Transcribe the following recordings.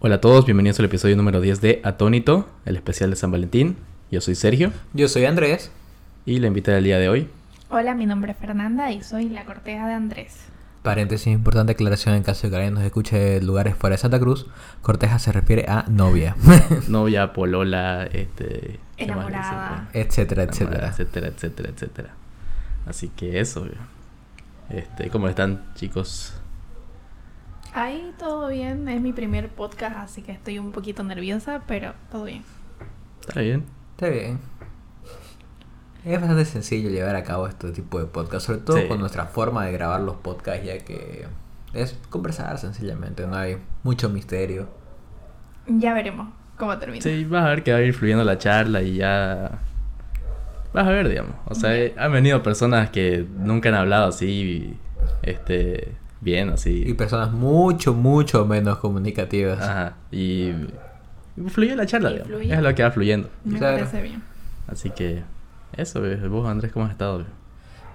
Hola a todos, bienvenidos al episodio número 10 de Atónito, el especial de San Valentín. Yo soy Sergio Yo soy Andrés. y la invitada del día de hoy. Hola, mi nombre es Fernanda y soy la corteja de Andrés. Paréntesis, importante aclaración en caso de que alguien nos escuche de lugares fuera de Santa Cruz. Corteja se refiere a novia, Novia, polola, este... ¿qué más le dicen, Enamorada. etcétera, etcétera. etcétera, etcétera, etcétera. Así que eso. Este, ¿cómo están, chicos? Ahí todo bien, es mi primer podcast, así que estoy un poquito nerviosa, pero todo bien. ¿Está bien? Está bien. Es bastante sencillo llevar a cabo este tipo de podcast, sobre todo Sí. con nuestra forma de grabar los podcasts, ya que es conversar sencillamente, no hay mucho misterio. Ya veremos cómo termina. Sí, vas a ver que va a ir fluyendo la charla y ya... Vas a ver, digamos. O sea, eh, han venido personas que nunca han hablado así, este, bien, así. Y personas mucho, mucho menos comunicativas. Ajá. Y, fluye la charla, digamos. fluye. Es lo que va fluyendo. Me Claro. parece bien. Así que eso, eh, vos Andrés, ¿cómo has estado?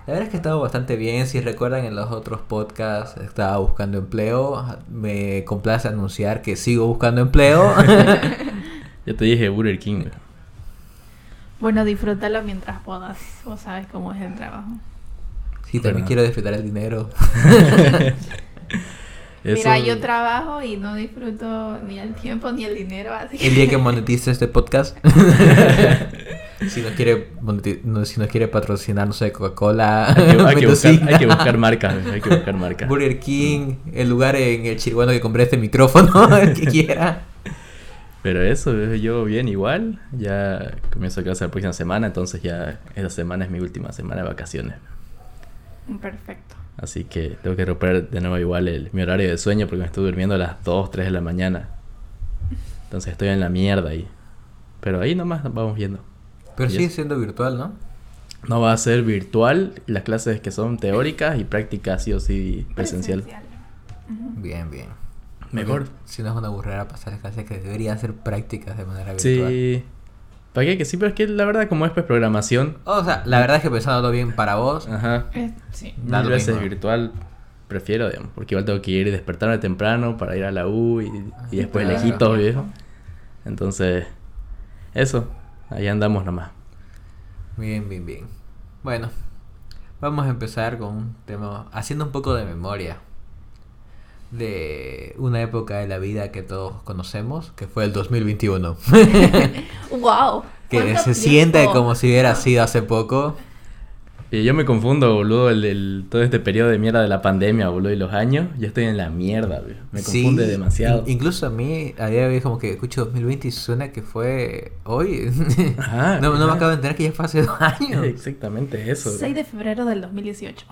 La verdad es que he estado bastante bien. Si recuerdan en los otros podcasts estaba buscando empleo. Me complace anunciar que sigo buscando empleo. Yo te dije Burger King. Bueno, disfrútalo mientras puedas. Vos sabes cómo es el trabajo. Sí, también quiero disfrutar el dinero. Mira, yo trabajo y no disfruto ni el tiempo ni el dinero, así que... El día que monetice este podcast. si nos quiere moneti- no, si nos quiere patrocinar, no sé, Coca-Cola, Hay que, hay que buscar, Mendocina, hay que buscar marcas, hay que buscar marcas. Burger King, el lugar en el chiriguano que compré este micrófono, el que quiera. Pero eso, eh, yo bien igual. Ya comienzo clase la próxima semana, entonces ya esa semana es mi última semana de vacaciones. Perfecto. Así que tengo que romper de nuevo igual el, mi horario de sueño porque me estoy durmiendo a las 2, 3 de la mañana. Entonces estoy en la mierda ahí. Pero ahí nomás vamos viendo. Pero sigue siendo virtual, ¿no? No va a ser virtual, las clases que son teóricas y prácticas sí o sí presencial. Ujú. Bien, bien. Mejor. Porque Si no es una burrera pasar clases que deberían ser prácticas de manera virtual. Sí. ¿Para qué? Que sí, pero es que la verdad como es pues programación, O sea, la verdad es que pensándolo bien para vos, ajá, Eh, sí. Mil veces mismo. virtual prefiero, digamos, porque igual tengo que ir y despertarme temprano para ir a la U y, y después Claro. lejitos, viejo. Entonces, eso, ahí andamos nomás. bien, bien, bien. Bueno, vamos a empezar con un tema, haciendo un poco de memoria de una época de la vida que todos conocemos, que fue el 2021. ¡Wow! que ¿Cuánto se siente tiempo? como si hubiera sido hace poco. Y yo me confundo, boludo, el, el- todo este periodo de mierda de la pandemia, boludo, y los años, yo estoy en la mierda, viejo. Me Sí, confunde demasiado. in- incluso a mí, a día de hoy, como que escucho 2020 y suena que fue hoy. Ajá, no, no me acabo de enterar que ya fue hace dos años. Exactamente eso. 6 de febrero del 2018.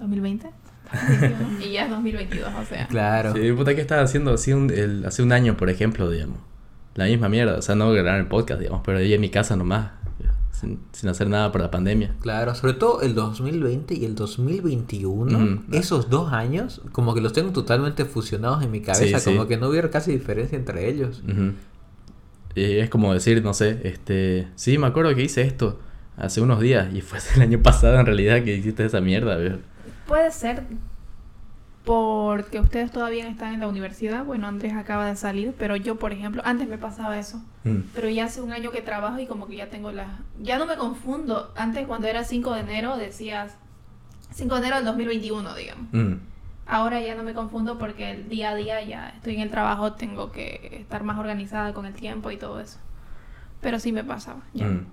¿2020? y ya es 2022, o sea. Claro. Sí, puta, ¿qué estaba haciendo así un, el- hace un año, por ejemplo, digamos? La misma mierda, o sea, no grabar el podcast, digamos, pero ahí en mi casa nomás, sin, sin hacer nada por la pandemia. Claro, sobre todo el 2020 y el 2021, Ujú. esos dos años, como que los tengo totalmente fusionados en mi cabeza, Sí, sí. como que no hubiera casi diferencia entre ellos. Y es como decir, no sé, este, sí, me acuerdo que hice esto hace unos días y fue el año pasado en realidad que hiciste esa mierda, viejo. Puede ser porque ustedes todavía están en la universidad. Bueno, Andrés acaba de salir, pero yo, por ejemplo, antes me pasaba eso. Mm. Pero ya hace un año que trabajo y como que ya tengo la... Ya no me confundo. Antes cuando era 5 de enero decías 5 de enero del 2021, digamos. Mm. Ahora ya no me confundo porque el día a día ya estoy en el trabajo, tengo que estar más organizada con el tiempo y todo eso. Pero sí me pasaba. Ya. Mm.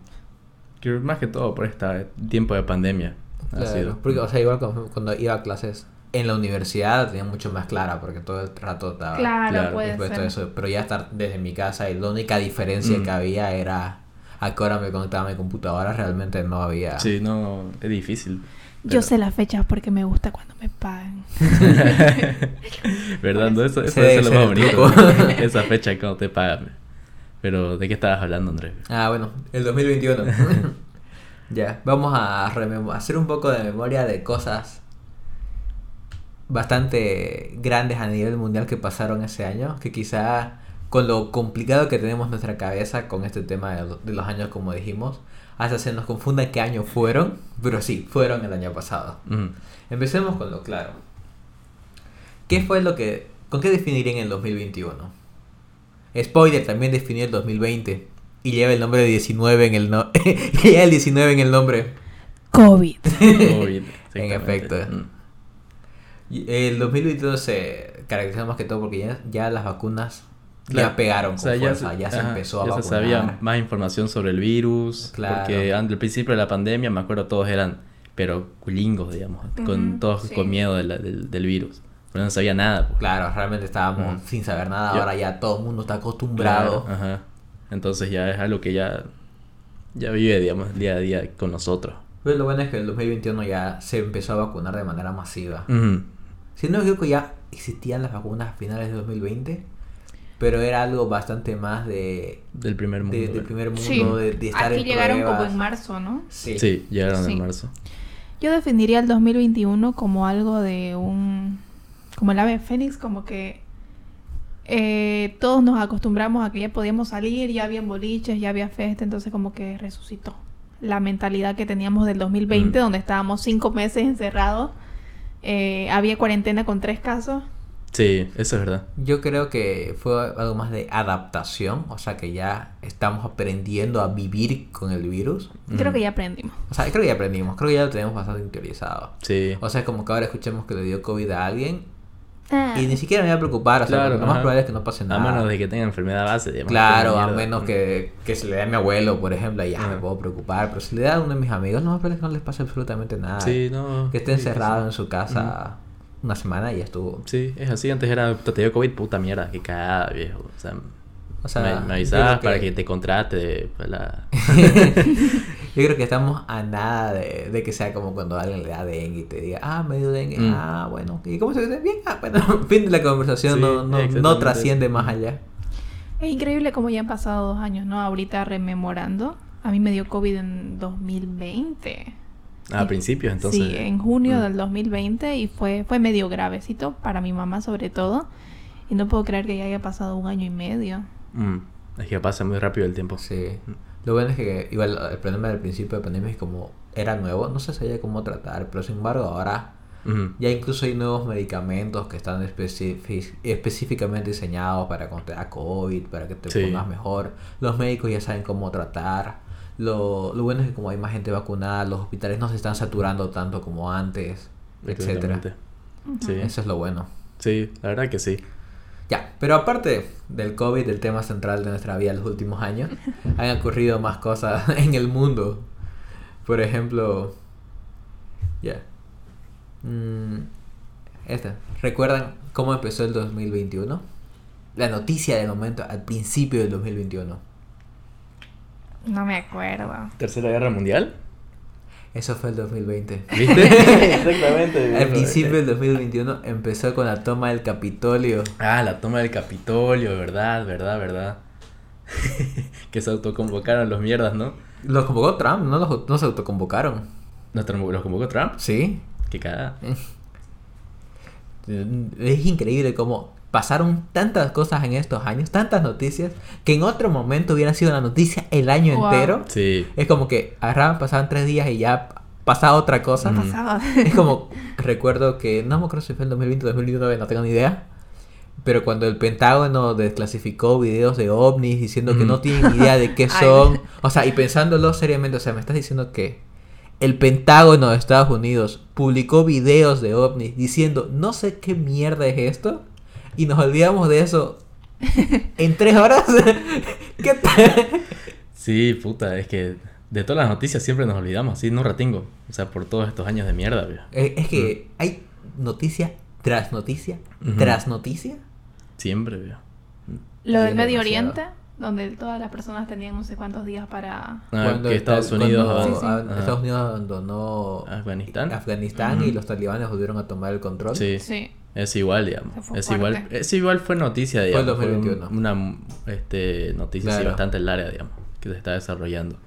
Más que todo por este tiempo de pandemia. Claro, porque, o sea, igual cuando, iba a clases en la universidad la tenía mucho más clara, porque todo el rato estaba Claro, claro, puede ser. eso, pero ya estar desde mi casa y la única diferencia Mm. que había era a qué hora me conectaba a mi computadora, realmente no había... Sí, no, es difícil. Yo Pero- sé las fechas porque me gusta cuando me pagan. ¿Verdad? No, eso, eso, eso es debe lo más bonito. Esa fecha cuando te pagan. Pero, ¿de qué estabas hablando, Andrés? Ah, bueno, el 2021. ya, vamos a hacer un poco de memoria de cosas bastante grandes a nivel mundial que pasaron ese año, que quizá con lo complicado que tenemos nuestra cabeza con este tema de, lo- de los años, como dijimos, hasta se nos confunda qué año fueron, pero sí, fueron el año pasado. Empecemos con lo claro. ¿Qué fue lo que... ¿Con qué definirían el 2021? Spoiler, también definió el 2020. Y lleva el nombre de 19 en el no y lleva el 19 en el nombre. COVID. COVID, En efecto. Mm. El 2021 se caracteriza más que todo porque ya, ya las vacunas Claro. ya pegaron O con sea, fuerza, ya se ajá, empezó a ya vacunar. se sabía más información sobre el virus. Claro. Porque al principio de la pandemia, me acuerdo, todos eran, pero culingos, digamos, con todos sí. con miedo de la- del, del virus. Pero no sabía nada. pues. Claro, realmente estábamos sin saber nada, Ya. ahora ya todo el mundo está acostumbrado. Claro, ajá. Entonces ya es algo que ya, ya vive, digamos, día a día con nosotros. Pero lo bueno es que en el 2021 ya se empezó a vacunar de manera masiva. Ujú. Si no me equivoco, ya existían las vacunas a finales de 2020, pero era algo bastante más de, Del primer mundo. de, del primer mundo, Sí. de, de estar Aquí en llegaron pruebas. como en marzo, ¿no? Sí. Sí, llegaron Sí. en marzo. Yo definiría el 2021 como algo de un... como el ave fénix, como que eh, todos nos acostumbramos a que ya podíamos salir, ya había boliches, ya había fiesta, entonces como que resucitó la mentalidad que teníamos del 2020, Mm. donde estábamos cinco meses encerrados, eh, había cuarentena con tres casos. Sí, eso es verdad. Yo creo que fue algo más de adaptación, o sea que ya estamos aprendiendo a vivir con el virus. Creo Ujú. que ya aprendimos. O sea, creo que ya aprendimos, creo que ya lo tenemos bastante interiorizado. Sí. O sea, es como que ahora escuchemos que le dio COVID a alguien Ah, y ni siquiera me voy a preocupar, o sea, Claro, lo más probable es que no pase A nada. menos de que tenga enfermedad base, digamos. Claro, a menos que, que se le dé a mi abuelo, por ejemplo, ahí ya me puedo preocupar. Pero si le da a uno de mis amigos, lo más probable es que no les pase absolutamente nada. Sí, no. Que esté es difícil. encerrado en su casa una semana y ya estuvo. Sí, es así. Antes era, te dio COVID, puta mierda, qué cagada, viejo. O sea, O sea, me, me avisabas para que te contrate pues, la... Yo creo que estamos a nada de, de que sea como cuando alguien le da dengue y te diga, ah, me dio dengue, Mm. ah, bueno, ¿y cómo se dice? Bien, ah, bueno, fin de la conversación, Sí, no, no, no trasciende más allá. Es increíble cómo ya han pasado dos años, ¿no? Ahorita rememorando, a mí me dio COVID en 2020. A Sí. principios, entonces. Sí, en junio Mm. del 2020 y fue, fue medio gravecito para mi mamá sobre todo. Y no puedo creer que ya haya pasado un año y medio. Mm, Es que pasa muy rápido el tiempo. Sí. Lo bueno es que igual el problema del principio de pandemia es como era nuevo, no se sabía cómo tratar, pero sin embargo ahora ya incluso hay nuevos medicamentos que están específicamente diseñados para da COVID, para que te Sí. pongas mejor. Los médicos ya saben cómo tratar. Lo, lo bueno es que como hay más gente vacunada, los hospitales no se están saturando tanto como antes, etcétera. Sí. Eso es lo bueno. Sí, la verdad que sí. Ya, pero aparte del COVID, el tema central de nuestra vida en los últimos años, han ocurrido más cosas en el mundo. Por ejemplo, ya. Mm, esta. ¿Recuerdan cómo empezó el 2021? La noticia del momento al principio del 2021. No me acuerdo. ¿Tercera Guerra Mundial? Eso fue el 2020. ¿Viste? Exactamente. Al principio del 2021 empezó con la toma del Capitolio. Ah, la toma del Capitolio, verdad, verdad, verdad. que se autoconvocaron los mierdas, ¿no? Los convocó Trump, no, los, no se autoconvocaron. ¿Los, convocó Trump? Sí. Qué cagada. Es increíble cómo pasaron tantas cosas en estos años, tantas noticias, que en otro momento hubiera sido la noticia el año Wow. entero. Sí. Es como que agarraban, pasaban tres días y ya pasaba otra cosa. Mm. Pasaba. Es como, recuerdo que, no me acuerdo si fue en 2020 o 2019, no tengo ni idea. Pero cuando el Pentágono desclasificó videos de ovnis diciendo que Ujú. no tienen ni idea de qué son. O sea, y pensándolo seriamente, o sea, me estás diciendo que el Pentágono de Estados Unidos publicó videos de ovnis diciendo no sé qué mierda es esto. Y nos olvidamos de eso en tres horas. ¿Qué tal? Sí, puta, es que de todas las noticias siempre nos olvidamos, así, no ratingo. O sea, por todos estos años de mierda, viejo. Eh, Es que hay noticia tras noticia tras noticia. Siempre, viejo. Lo del Medio. Oriente, donde todas las personas tenían no sé cuántos días para... Ah, Cuando que Estados Unidos cuando Sí. Estados Unidos abandonó Afganistán. Afganistán y los talibanes volvieron a tomar el control. Sí. Sí. Es igual, digamos. Fue Es igual, es igual fue noticia, Fue digamos. Fue, 2021. una este, noticia así Claro. bastante larga, digamos, que se está desarrollando.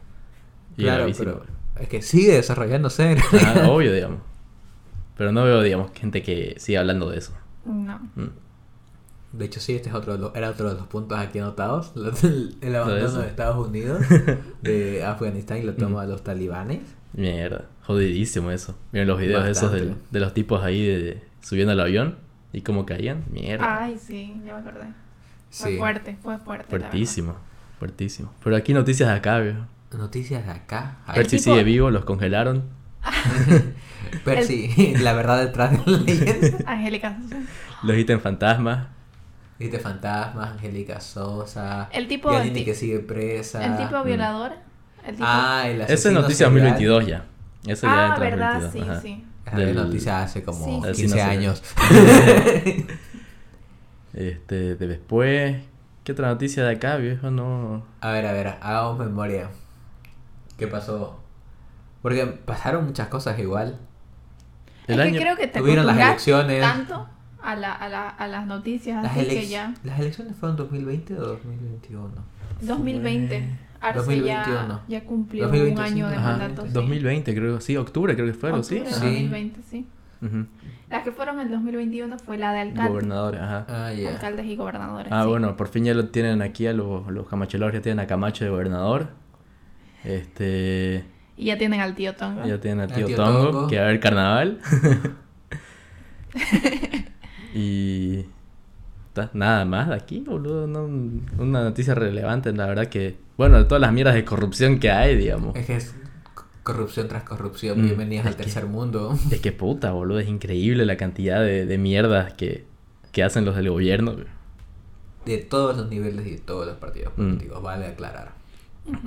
Y Claro, pero es que sigue desarrollándose. Ah, obvio, digamos. Pero no veo, digamos, gente que siga hablando de eso. No. Mm. De hecho, sí, este es otro de los- era otro de los puntos aquí anotados. El abandono de Estados Unidos, de Afganistán y la toma de los talibanes. Mierda, jodidísimo eso. Miren los videos esos Bastante. del- de, los tipos ahí de, subiendo al avión y cómo caían. Mierda. Ay, sí, ya me acordé. Fue Sí. fuerte, fue fuerte. Fuertísimo, fuertísimo. Pero aquí noticias de acá, viejo. Noticias de acá. Percy tipo- sigue vivo, los congelaron. Percy, la verdad detrás de la leyenda. Angélica Sosa. Los ítems fantasmas. Viste Fantasmas, Angélica Sosa. El tipo- el ti- que sigue presa. El tipo violador. El tipo... Ah, el Eso es asesino noticia serial. 2022 ya. Eso ya ah, en verdad, 2022, sí, ajá. sí. Esa Del- noticia hace como Sí, sí. 15 Asesino años. Este, de después. ¿Qué otra noticia de acá, viejo? No. a ver, a ver, hagamos memoria. ¿Qué pasó? Porque pasaron muchas cosas igual. El es año. que creo que te Tuvieron las elecciones. tanto a, la, a, la, a las noticias Las, así que ya... ¿Las elecciones fueron 2020 o 2021? 2020. Arce 2021. ya, ya cumplió 2020, un año sí. de Ajá, mandato. sí. 2020 creo, sí, octubre creo que fue, algo Sí. 2020, sí. Ujú. Las que fueron en 2021 fue la de alcalde. Gobernadores, ajá. Ah, ya. Alcaldes y gobernadores. Ah, sí. bueno, por fin ya lo tienen aquí a los, los camachelos, ya tienen a Camacho de gobernador. Este. Y ya tienen al tío Tongo. Ya tienen al tío, tío Tongo, Tongo. que va a haber carnaval. y. Nada más de aquí, boludo. No, una noticia relevante, la verdad que. Bueno, de todas las mierdas de corrupción que hay, digamos. Es que es corrupción tras corrupción. Mm, Bienvenidos es al que- tercer mundo. Es que puta, boludo. Es increíble la cantidad de, de mierdas que, que hacen los del gobierno. De todos los niveles y de todos los partidos Mm. políticos, vale aclarar.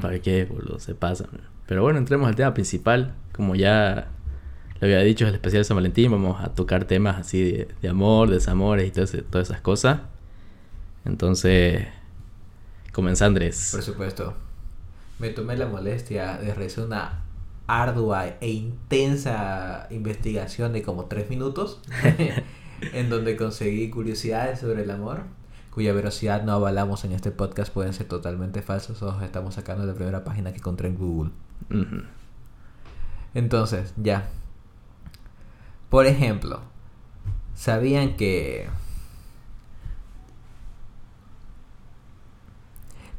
¿Para qué, boludo? Se pasan. Pero bueno, entremos al tema principal. Como ya lo había dicho, es el especial de San Valentín. Vamos a tocar temas así de, de amor, desamores y todo ese- todas esas cosas. Entonces, comienza Andrés. Por supuesto. Me tomé la molestia de realizar una ardua e intensa investigación de como tres minutos. en donde conseguí curiosidades sobre el amor. Cuya veracidad no avalamos en este podcast. Pueden ser totalmente falsos. O estamos sacando la primera página que encontré en Google. Entonces, ya. Por ejemplo, ¿sabían que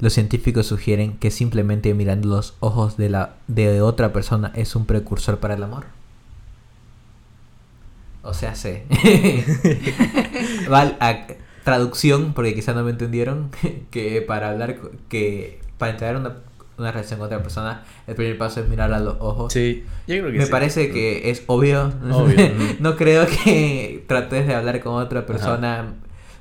los científicos sugieren que simplemente mirando los ojos de la de otra persona es un precursor para el amor? O sea, sé. Val- a- traducción, porque quizá no me entendieron, que para hablar, que para entrar una, una relación con otra persona, el primer paso es mirar a los ojos. Sí, yo creo que Me sí. parece que es obvio. Obvio, no creo que trates de hablar con otra persona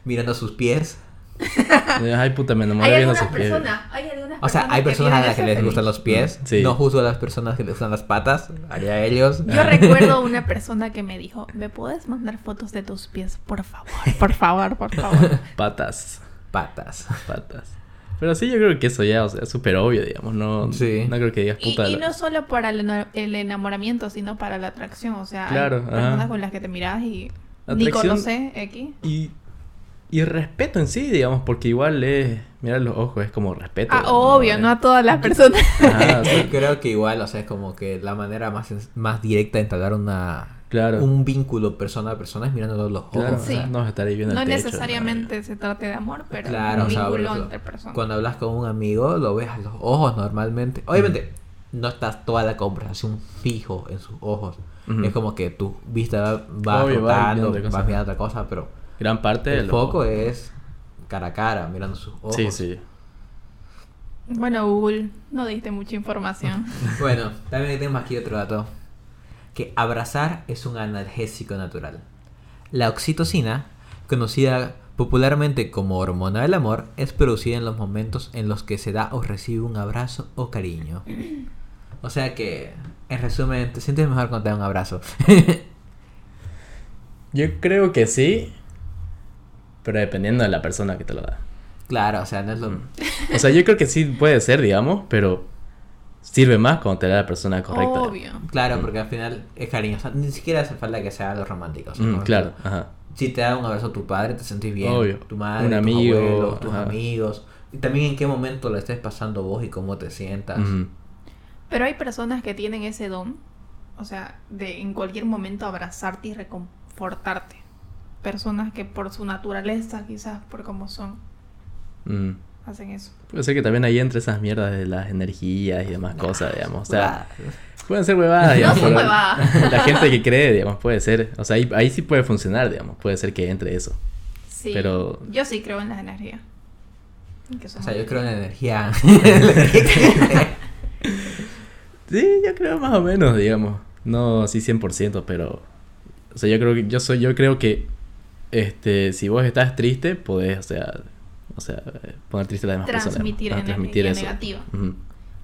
mirando sus pies. Ay, puta, me enamoré Hay viendo sus pies. hay algunas O sea, hay personas a las que les gustan los pies. Sí. No juzgo a las personas que les gustan las patas. Allá ellos. Yo recuerdo una persona que me dijo, ¿me puedes mandar fotos de tus pies, por favor? Por favor, por favor. Patas, Patas. patas. Pero sí, yo creo que eso ya o sea, es súper obvio, digamos. No, Sí. no creo que digas Y, puta. y la- no solo para el, el enamoramiento, sino para la atracción. O sea, Claro, hay ajá. personas con las que te miras y ni Atracción- conoces X. Y, y respeto en sí, digamos, porque igual es. Mirar los ojos es como respeto. Ah, obvio, no a todas las personas. O sea, Creo que igual, o sea, es como que la manera más, más directa de entablar una, Claro. un vínculo persona a persona es mirando los ojos. Claro, Sí. no vas a estar ahí viendo No el techo, necesariamente se trate de amor, pero Claro, un o sea, vínculo entre personas. Cuando hablas con un amigo, lo ves a los ojos normalmente. Obviamente, no estás toda la conversación fijo en sus ojos. Es como que tu vista va, va Obvio, vas rotando, vas mirando otra cosa, pero Gran parte de el los foco es cara a cara, mirando sus ojos. Sí, sí. Bueno, Google, no diste mucha información. Bueno, también tenemos aquí otro dato. Que abrazar es un analgésico natural. La oxitocina, conocida popularmente como hormona del amor, es producida en los momentos en los que se da o recibe un abrazo o cariño. O sea que, en resumen, te sientes mejor cuando te da un abrazo. Yo creo que sí. Pero dependiendo de la persona que te lo da. claro, o sea, no es lo... O sea, yo creo que sí puede ser, digamos, pero sirve más cuando te da la persona correcta. Obvio. Claro, porque al final es cariño. O sea, ni siquiera hace falta que sea algo romántico. o sea, Mm, claro, ajá. Si te da un abrazo tu padre, te sentís bien. Obvio. Tu madre, Un tus amigo, abuelos, tus ajá. amigos. Y también en qué momento lo estés pasando vos y cómo te sientas. Pero hay personas que tienen ese don, o sea, de en cualquier momento abrazarte y reconfortarte. Personas que por su naturaleza, quizás por cómo son, Mm. hacen eso. Puede ser que también ahí entre esas mierdas de las energías y demás cosas, digamos. O sea, pueden ser huevadas, digamos. son pero huevadas. La gente que cree, digamos, puede ser. O sea, ahí, ahí sí puede funcionar, digamos. Puede ser que entre eso. Sí. Pero- Yo sí creo en las energías. Que O sea, yo creo en la energía. energía. Sí, yo creo más o menos, digamos. No así 100%, pero... O sea, yo creo que... Yo, soy, yo creo que... Este, si vos estás triste, podés, o sea... O sea, poner triste a las demás personas. Transmitir energía negativa.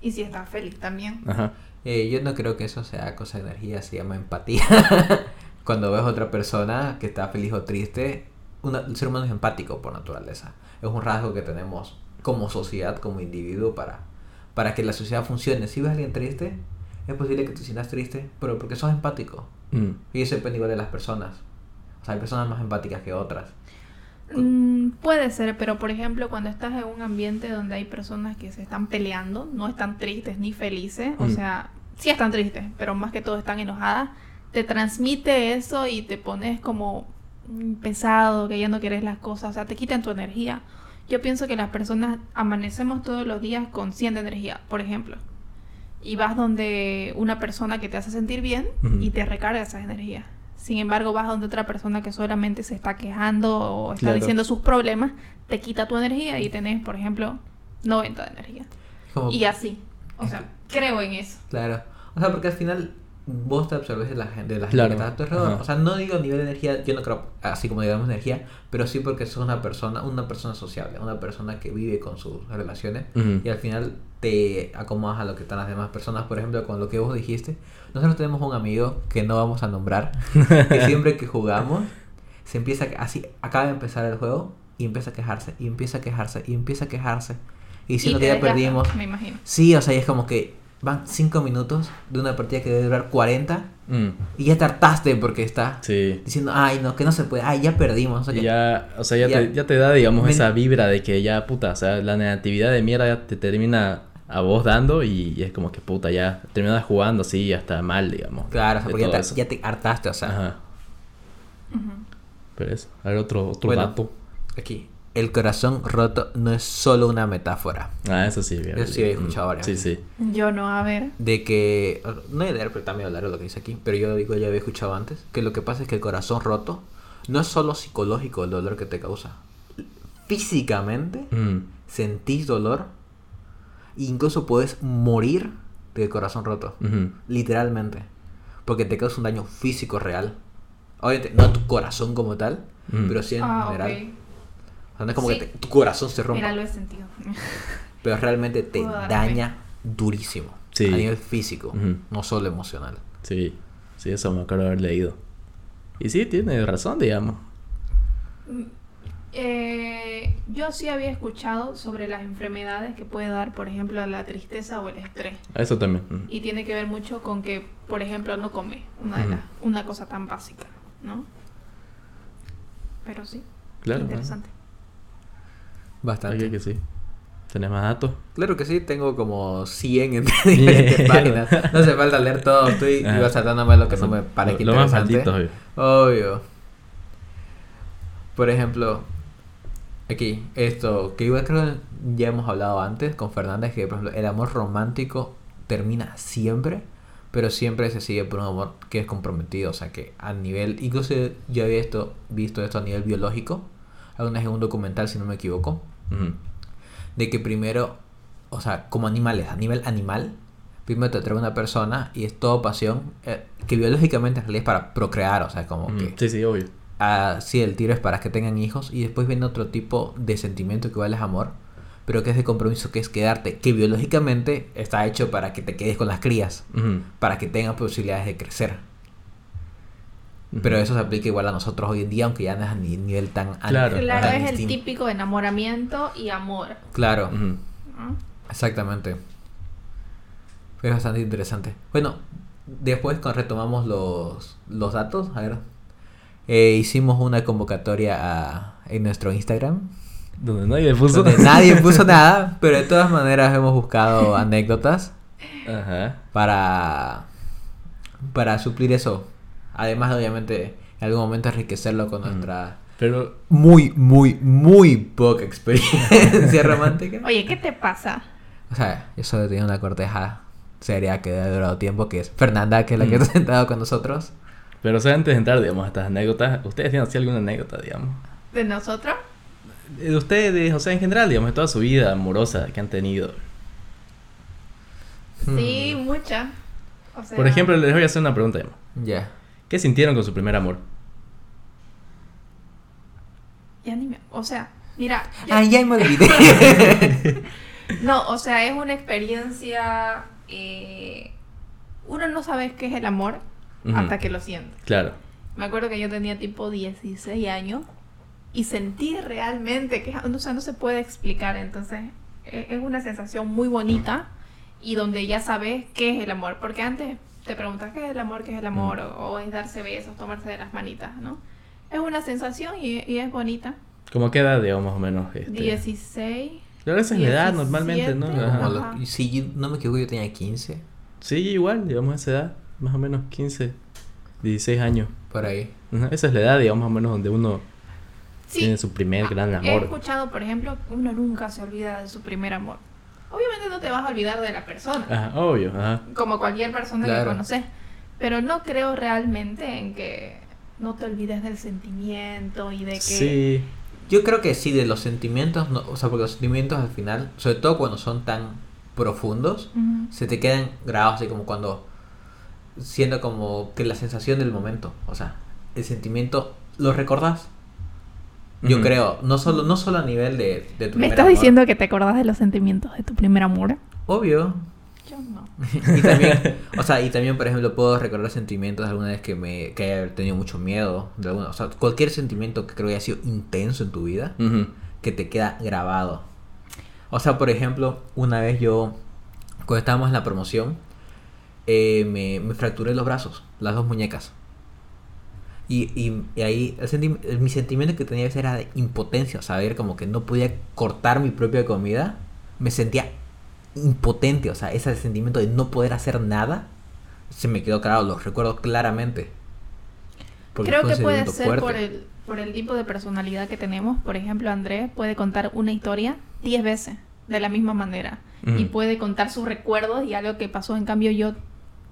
Y si estás feliz también. Ajá. Eh, yo no creo que eso sea cosa de energía, se llama empatía. Cuando ves a otra persona que está feliz o triste, una- el ser humano es empático por naturaleza. Es un rasgo que tenemos como sociedad, como individuo, para, para que la sociedad funcione. Si ves a alguien triste, es posible que te sientas triste, pero porque sos empático. Mm. Y eso depende igual de las personas. O sea, hay personas más empáticas que otras. Mm, puede ser, pero por ejemplo, cuando estás en un ambiente donde hay personas que se están peleando, no están tristes ni felices, o Mm. sea, sí están tristes, pero más que todo están enojadas, te transmite eso y te pones como mm, pesado, que ya no quieres las cosas, o sea, te quitan tu energía. Yo pienso que las personas amanecemos todos los días con 100 de energía, por ejemplo. Y vas donde una persona que te hace sentir bien y te recarga esa energía. Sin embargo, vas donde otra persona que solamente se está quejando o está Claro. diciendo sus problemas, te quita tu energía y tenés, por ejemplo, 90 de energía. Como- Y así. O sea, creo en eso. Claro. O sea, porque al final vos te absorbes de la gente, de la gente Claro. que está a tu alrededor. Ajá. O sea, no digo nivel de energía, yo no creo así como digamos energía, pero sí porque sos una persona, una persona sociable, una persona que vive con sus relaciones y al final te acomodas a lo que están las demás personas. Por ejemplo, con lo que vos dijiste, nosotros tenemos un amigo que no vamos a nombrar, que siempre que jugamos se empieza a- así, acaba de empezar el juego y empieza a quejarse, y empieza a quejarse, y empieza a quejarse. Y te que ya perdimos. Me imagino. Sí, o sea, y es como que van 5 minutos de una partida que debe durar 40 Mm. y ya te hartaste porque está Sí. diciendo, ay, no, que no se puede, ay, ya perdimos. no sé Y qué". ya, o sea, ya, Ya. Te, ya te da, digamos, esa vibra de que ya, puta, o sea, la negatividad de mierda ya te termina a vos dando y, y es como que, puta, ya terminas jugando así hasta mal, digamos. Claro, o sea, de porque ya te, eso. ya te hartaste, o sea. Ajá. Pero eso, a ver, otro, otro Bueno. dato. Aquí, el corazón roto no es solo una metáfora. Ah, eso sí, bien. Eso sí he escuchado varias Sí, veces. sí. Yo no, a ver. De que, no he de leer, pero también hablar de lo que dice aquí, pero yo digo, ya había escuchado antes, que lo que pasa es que el corazón roto no es solo psicológico el dolor que te causa. Físicamente Mm. sentís dolor e incluso puedes morir del corazón roto. Literalmente. Porque te causa un daño físico real. Obviamente, no a tu corazón como tal, Mm. pero sí en Ah, general. ok. O sea, no es como Sí. que te- tu corazón se rompa. Mira, lo he sentido. Pero realmente te daña durísimo. Sí. A nivel físico, no solo emocional. Sí, sí, eso me acuerdo de haber leído. Y sí, tiene razón, digamos. Eh, yo sí había escuchado sobre las enfermedades que puede dar, por ejemplo, la tristeza o el estrés. Eso también. mm. Y tiene que ver mucho con que, por ejemplo, no come. Una, de Ujú. las- una cosa tan básica, ¿no? Pero sí, Claro. interesante. Bastante. Que sí. ¿Tenés más datos? Claro que sí, tengo como 100 en diferentes Yeah. páginas. No hace falta leer todo, estoy Ajá. iba saltándome lo que no me Lo- parece lo, más interesante. maldito, Obvio. Por ejemplo, aquí, esto, que igual creo que ya hemos hablado antes con Fernández, que por ejemplo el amor romántico termina siempre, pero siempre se sigue por un amor que es comprometido, o sea que a nivel, incluso yo había esto, visto esto a nivel biológico, alguna vez en un documental si no me equivoco, De que primero, o sea, como animales, a nivel animal, primero te atrae una persona y es todo pasión, eh, que biológicamente en realidad es para procrear, o sea, como Ujú. que Sí, sí, obvio. ah, sí, el tiro es para que tengan hijos y después viene otro tipo de sentimiento que igual es amor, pero que es de compromiso, que es quedarte, que biológicamente está hecho para que te quedes con las crías, para que tengan posibilidades de crecer. Pero eso se aplica igual a nosotros hoy en día, aunque ya no es a ni- nivel tan an- Claro. Claro, tan es el típico enamoramiento y amor. Claro, exactamente. Es bastante interesante. Bueno, después cuando retomamos los, los datos, a ver, eh, hicimos una convocatoria a- en nuestro Instagram. Donde nadie puso. donde nadie puso nada, pero de todas maneras hemos buscado anécdotas Ajá. para, para suplir eso. Además, de, obviamente, en algún momento enriquecerlo con nuestra Pero muy, muy, muy poca experiencia romántica. Oye, ¿qué te pasa? O sea, yo solo tenía una corteja seria que ha durado tiempo, que es Fernanda, que es la que Mm. está sentada con nosotros. Pero o sea, antes de entrar, digamos, a estas anécdotas, ¿ustedes tienen así alguna anécdota, digamos? ¿De nosotros? de ustedes, o sea, en general, digamos, de toda su vida amorosa que han tenido. Sí, Hmm. mucha. O sea, Por ejemplo, les voy a hacer una pregunta, digamos. Ya. ¿Qué sintieron con su primer amor? ya ni me- o sea, mira, yo- Ah, ya me olvidé. no, o sea, es una experiencia. eh, uno no sabe qué es el amor hasta que lo siente. Claro. Me acuerdo que yo tenía tipo 16 años y sentí realmente que, o sea, no se puede explicar. Entonces, e- es una sensación muy bonita y donde ya sabes qué es el amor. Porque antes te preguntas qué es el amor, qué es el amor, o, o es darse besos, tomarse de las manitas, ¿no? Es una sensación y, y es bonita. ¿Cómo queda, digamos, más o menos? Este... 16. Claro, esa es la edad 17, normalmente, ¿no? Ajá. Lo- si yo no me equivoco, yo tenía 15, Sí, igual, digamos, esa edad. Más o menos 15, 16 años. por ahí. Ajá, Esa es la edad, digamos, más o menos donde uno Sí. tiene su primer gran He amor. escuchado, por ejemplo, uno nunca se olvida de su primer amor. Obviamente no te vas a olvidar de la persona. Ajá, obvio, ajá. como cualquier persona Claro. que conoces. Pero no creo realmente en que no te olvides del sentimiento y de que... Sí, Yo creo que sí, de los sentimientos, no- o sea, porque los sentimientos al final, sobre todo cuando son tan profundos, se te quedan grabados así como cuando siendo como que la sensación del momento, o sea, el sentimiento, ¿lo recordás? Yo creo, no solo, no solo a nivel de, de tu ¿Me primer estás amor. diciendo que te acordás de los sentimientos de tu primer amor? Obvio. Yo no. y también, o sea, y también, por ejemplo, puedo recordar sentimientos de alguna vez que me que haya tenido mucho miedo, de alguna, o sea, cualquier sentimiento que creo que haya sido intenso en tu vida, que te queda grabado. O sea, por ejemplo, una vez yo, cuando estábamos en la promoción, eh, me, me fracturé los brazos, las dos muñecas. Y, y, y ahí el senti- mi sentimiento que tenía era de impotencia, saber como que no podía cortar mi propia comida. Me sentía impotente, o sea, ese sentimiento de no poder hacer nada se me quedó claro, lo recuerdo claramente. Creo que puede ser fuerte. por el, por el tipo de personalidad que tenemos. Por ejemplo, Andrés puede contar una historia 10 veces de la misma manera. Y puede contar sus recuerdos y algo que pasó. En cambio, yo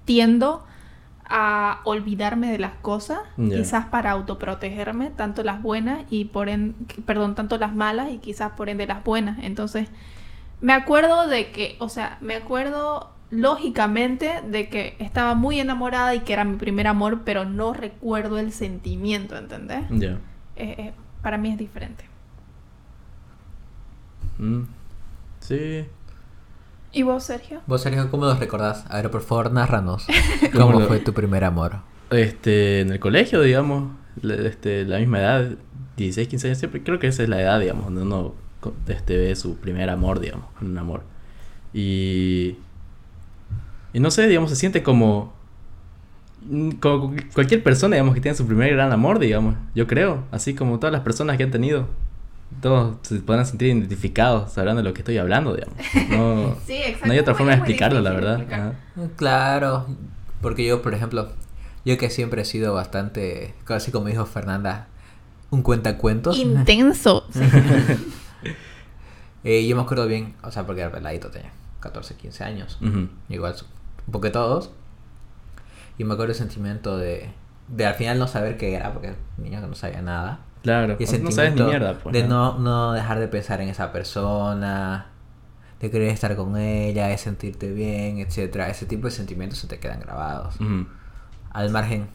tiendo a olvidarme de las cosas, quizás para autoprotegerme, tanto las buenas y por en, perdón, tanto las malas y quizás por ende las buenas. Entonces, me acuerdo de que, o sea, me acuerdo lógicamente de que estaba muy enamorada y que era mi primer amor, pero no recuerdo el sentimiento, ¿entendés? Ya. Eh, eh, para mí es diferente. Mm. Sí. ¿Y vos, Sergio? Vos, Sergio, ¿cómo los recordás? A ver, por favor, nárranos. ¿Cómo ¿Cómo lo- fue tu primer amor? Este, en el colegio, digamos, la- este, la misma edad, 16, 15 años, siempre creo que esa es la edad, digamos, donde uno este, ve su primer amor, digamos, un amor. Y, y no sé, digamos, se siente como, mm, como cualquier persona, digamos, que tiene su primer gran amor, digamos, yo creo, así como todas las personas que han tenido. Todos se podrán sentir identificados sabrán de lo que estoy hablando, digamos. No, Sí, exacto. no hay otra forma de explicarlo, la verdad. explicar. Ajá. Claro, porque yo, por ejemplo, yo que siempre he sido bastante, casi como dijo Fernanda, un cuentacuentos. Intenso. Eh, yo me acuerdo bien, o sea, porque era peladito, tenía 14, 15 años. Igual, un poco todos. Y me acuerdo el sentimiento de, de al final no saber qué era, porque niño que no sabía nada. Claro, Y el no sabes ni sentimiento mierda, pues. de ¿no? no, no dejar de pensar en esa persona, de querer estar con ella, de sentirte bien, etcétera Ese tipo de sentimientos se te quedan grabados. Al margen,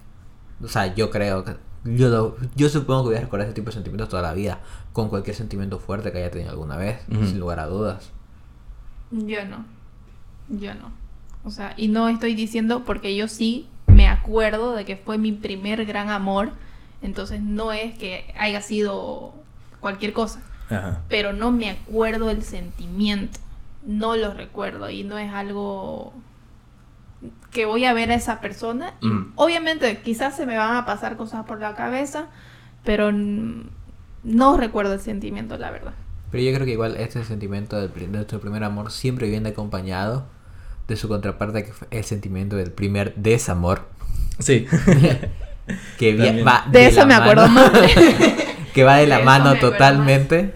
o sea, yo creo que. Yo, lo- yo supongo que voy a recordar ese tipo de sentimientos toda la vida, con cualquier sentimiento fuerte que haya tenido alguna vez, sin lugar a dudas. Yo no. Yo no. O sea, y no estoy diciendo porque yo sí me acuerdo de que fue mi primer gran amor. Entonces no es que haya sido cualquier cosa. Ajá. Pero no me acuerdo el sentimiento. No lo recuerdo. Y no es algo que voy a ver a esa persona. Mm. obviamente quizás se me van a pasar cosas por la cabeza. Pero no recuerdo el sentimiento, la verdad. Pero yo creo que igual este sentimiento de nuestro primer amor siempre viene acompañado de su contraparte, que fue el sentimiento del primer desamor. Sí. Que También. va De eso me acuerdo mano- más. que va de De la mano totalmente.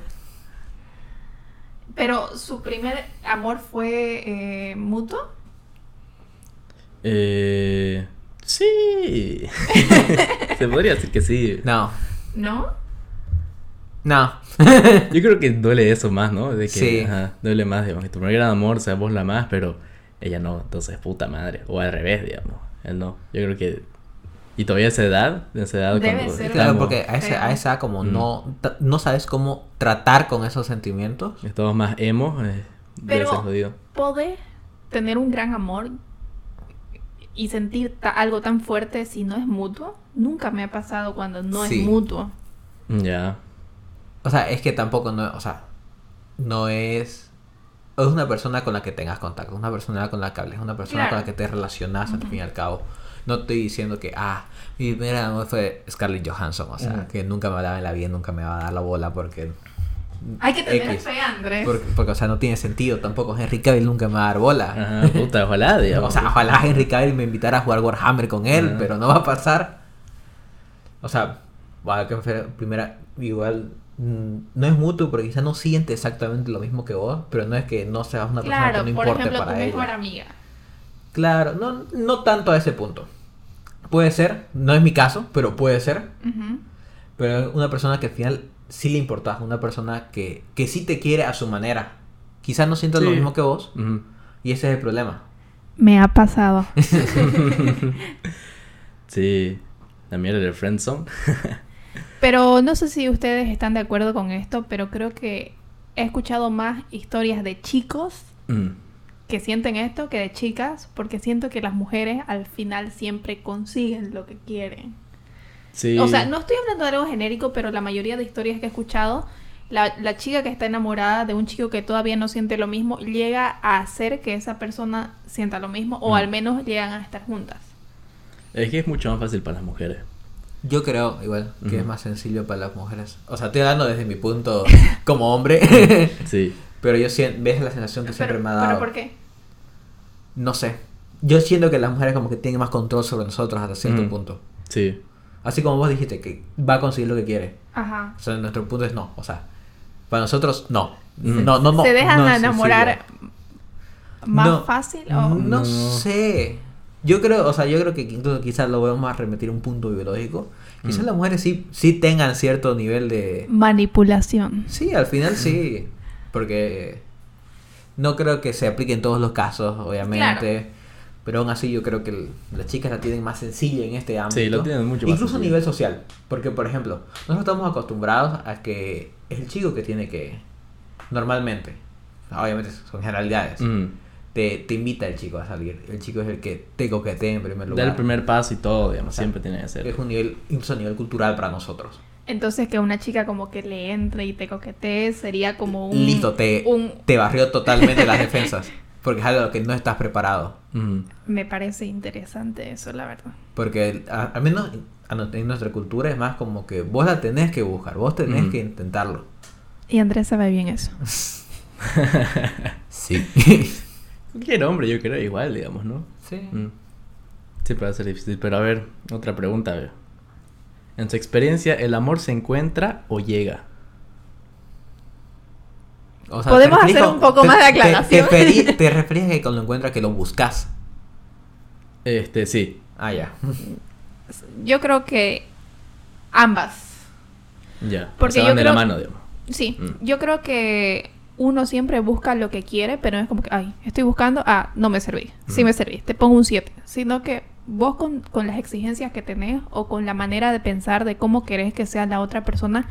Pero su primer amor fue eh, mutuo. eh, sí. Se podría decir que sí. No, ¿No? No. Yo creo que duele eso más, ¿no? De que Sí. ajá, duele más, digamos, que tu primer gran amor sea vos la más, pero ella no, entonces puta madre. O al revés, digamos. Él no. Yo creo que. Y todavía a esa edad, a esa edad Debe cuando ser Claro, porque a esa, a esa como Mm. no, no sabes cómo tratar con esos sentimientos. estamos más emo, eh, debe Pero- ser jodido. Poder tener un gran amor y sentir ta- algo tan fuerte si no es mutuo, nunca me ha pasado cuando no Sí. es mutuo. Ya. O sea, es que tampoco no, o sea, no es es una persona con la que tengas contacto, una persona con la que hables, una persona Claro. con la que te relacionas al fin y al cabo. No estoy diciendo que, ah, mi primer amor fue Scarlett Johansson, o sea, que nunca me va a dar en la vida, nunca me va a dar la bola porque... Hay que tener X. fe, Andrés. Porque, porque, o sea, no tiene sentido tampoco. Henry Cavill nunca me va a dar bola. Ajá, puta, ojalá, digamos. O sea, ojalá Henry Cavill me invitara a jugar Warhammer con él, Ajá. pero no va a pasar. O sea, va que primera, igual mm, no es mutuo porque quizás no siente exactamente lo mismo que vos, pero no es que no seas una persona Claro, que no por importe ejemplo, tu para mejor ella. amiga. Claro, no, no tanto a ese punto. Puede ser, no es mi caso, pero puede ser. Pero una persona que al final sí le importas, una persona que, que sí te quiere a su manera. Quizás no sienta lo mismo que vos, y ese es el problema. Me ha pasado. Sí. La mierda del friendzone. Pero no sé si ustedes están de acuerdo con esto, pero creo que he escuchado más historias de chicos Mm. Que sienten esto que de chicas, porque siento que las mujeres al final siempre consiguen lo que quieren. Sí. O sea, no estoy hablando de algo genérico, pero la mayoría de historias que he escuchado, la, la chica que está enamorada de un chico que todavía no siente lo mismo, llega a hacer que esa persona sienta lo mismo, o Mm. al menos llegan a estar juntas. Es que es mucho más fácil para las mujeres. Yo creo, igual, que es más sencillo para las mujeres. O sea, estoy hablando desde mi punto como hombre. Sí. pero yo siento, ves la sensación que siempre me ha dado. ¿Pero por qué? No sé. Yo siento que las mujeres como que tienen más control sobre nosotros hasta cierto Mm. punto. Sí. Así como vos dijiste que va a conseguir lo que quiere. Ajá. O sea, nuestro punto es no. O sea, para nosotros no. Mm. No, no, no. ¿Se dejan no enamorar más No. fácil? No, O... No. sé. Yo creo, o sea, yo creo que incluso quizás lo vamos a remitir a un punto biológico. Quizás Mm. las mujeres sí, sí tengan cierto nivel de... Manipulación. Sí, al final sí. Porque no creo que se aplique en todos los casos, obviamente. Pero aún así yo creo que el- las chicas la tienen más sencilla en este ámbito. Sí, lo tienen mucho más Incluso a nivel social. Porque, por ejemplo, nosotros estamos acostumbrados a que es el chico que tiene que... Normalmente. Obviamente son generalidades. Mm. Te, te invita el chico a salir. El chico es el que te coquetea en primer lugar. Dar el primer paso y todo, digamos. O sea, siempre tiene que ser. Es un nivel, incluso a nivel cultural para nosotros. Entonces que una chica como que le entre y te coquetee sería como un... Listo, te, un- te barrió totalmente las defensas. Porque es algo a lo que no estás preparado. Mm. Me parece interesante eso, la verdad. Porque a- al menos en nuestra cultura es más como que vos la tenés que buscar, vos tenés que intentarlo. Y Andrés sabe bien eso. Sí. Cualquier hombre, yo creo, igual, digamos, ¿no? sí. Mm. Siempre va a ser difícil. Pero a ver, otra pregunta, a ver. En su experiencia, ¿el amor se encuentra o llega? O sea, Podemos te hacer un poco te- más de te- aclaración. Te, te referís a que cuando lo encuentras que lo buscas. Este, sí. Ah, ya. Yo creo que ambas. Ya. Porque se yo van de la mano, digamos. Sí, Mm. yo creo que uno siempre busca lo que quiere, pero no es como que, ay, estoy buscando, ah, no me serví, sí Mm. me serví, te pongo un 7. Sino que vos con, con las exigencias que tenés o con la manera de pensar de cómo querés que sea la otra persona,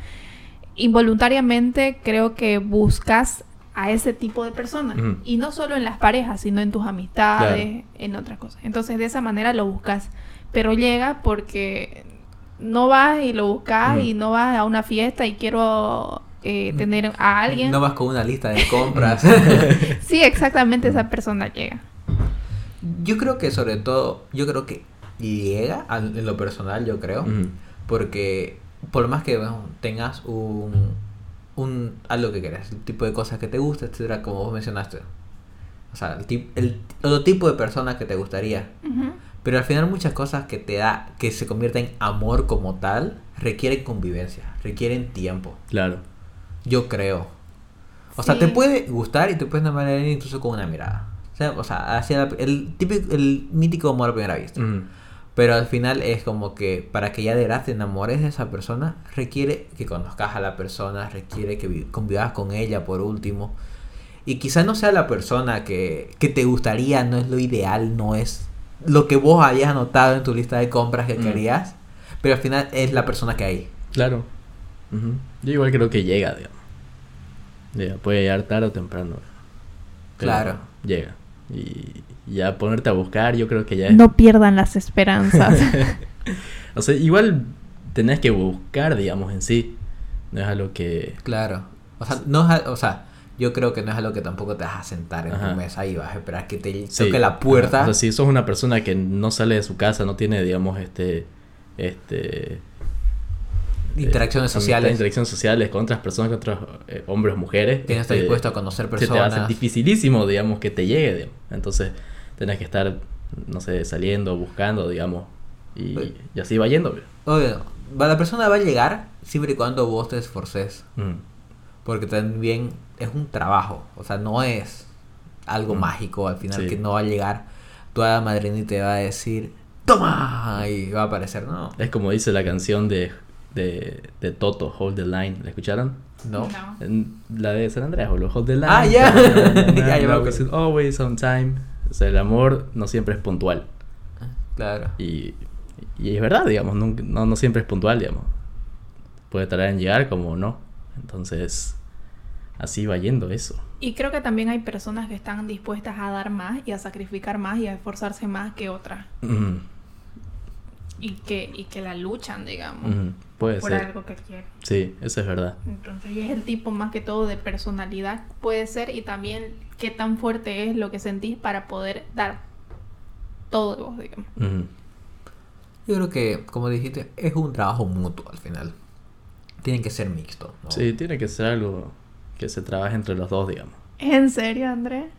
involuntariamente creo que buscas a ese tipo de persona. Ujú. Y no solo en las parejas, sino en tus amistades, Claro. en otras cosas. Entonces de esa manera lo buscas. Pero llega porque no vas y lo buscas y no vas a una fiesta y quiero eh, tener a alguien. No vas con una lista de compras. Sí, exactamente esa persona llega. yo creo que sobre todo, yo creo que llega en lo personal, yo creo. Porque por más que bueno, tengas un, un algo que quieras, el tipo de cosas que te gusta, etcétera, como vos mencionaste. O sea, el, tip- el, el tipo de persona que te gustaría. Pero al final muchas cosas que te da, que se convierten en amor como tal, requieren convivencia, requieren tiempo. Claro. Yo creo. O sea, te puede gustar y te puedes enamorar incluso con una mirada. O sea, o sea hacia la- el típico, el mítico amor a primera vista. Pero al final es como que para que ya de verdad te enamores de esa persona, requiere que conozcas a la persona, requiere que vi- convivas con ella por último. Y quizás no sea la persona que, que te gustaría, no es lo ideal, no es lo que vos hayas anotado en tu lista de compras que Mm. querías, pero al final es la persona que hay. Claro. Yo igual creo que llega, digamos. Llega, puede llegar tarde o temprano. pero Claro. Llega. Y ya ponerte a buscar, yo creo que ya es... No pierdan las esperanzas. o sea, igual tenés que buscar, digamos, en sí. No es algo que... Claro. O sea, no es, a- o sea, yo creo que no es algo que tampoco te vas a sentar en Ajá. tu mesa y vas a esperar que te Sí. toque la puerta. Ajá. O sea, si sos una persona que no sale de su casa, no tiene, digamos, este... Este... Interacciones eh, sociales. Interacciones sociales con otras personas, con otros eh, hombres o mujeres. Que no está este, dispuesto a conocer se te personas. dificilísimo, digamos, que te llegue, digamos. Entonces, tenés que estar, no sé, saliendo, buscando, digamos, y, así va yendo. Obvio, la persona va a llegar siempre y cuando vos te esforces. Mm, Porque también es un trabajo. O sea, no es algo Mm. mágico al final Sí. que no va a llegar tu hada madrina y te va a decir ¡Toma! Y va a aparecer. No. Es como dice la canción de, de, de Toto, Hold the Line. ¿La escucharon? No. En- La de San Andreas, boludo. Hold the Line. Ah, ya. Acuerdo. is always on time. O sea, el amor no siempre es puntual. Claro. Y, y es verdad, digamos, nunca- no, no siempre es puntual, digamos. Puede tardar en llegar como no. Entonces, así va yendo eso. Y creo que también hay personas que están dispuestas a dar más y a sacrificar más y a esforzarse más que otras. Mm, Y que, y que la luchan, digamos, mm, puede por ser. algo que quieren. Sí, eso es verdad. Entonces y es el tipo más que todo de personalidad puede ser y también qué tan fuerte es lo que sentís para poder dar todo de vos, digamos. Yo creo que, como dijiste, es un trabajo mutuo al final. Tienen que ser mixtos. ¿no? Sí, tiene que ser algo que se trabaje entre los dos, digamos. ¿En serio, André?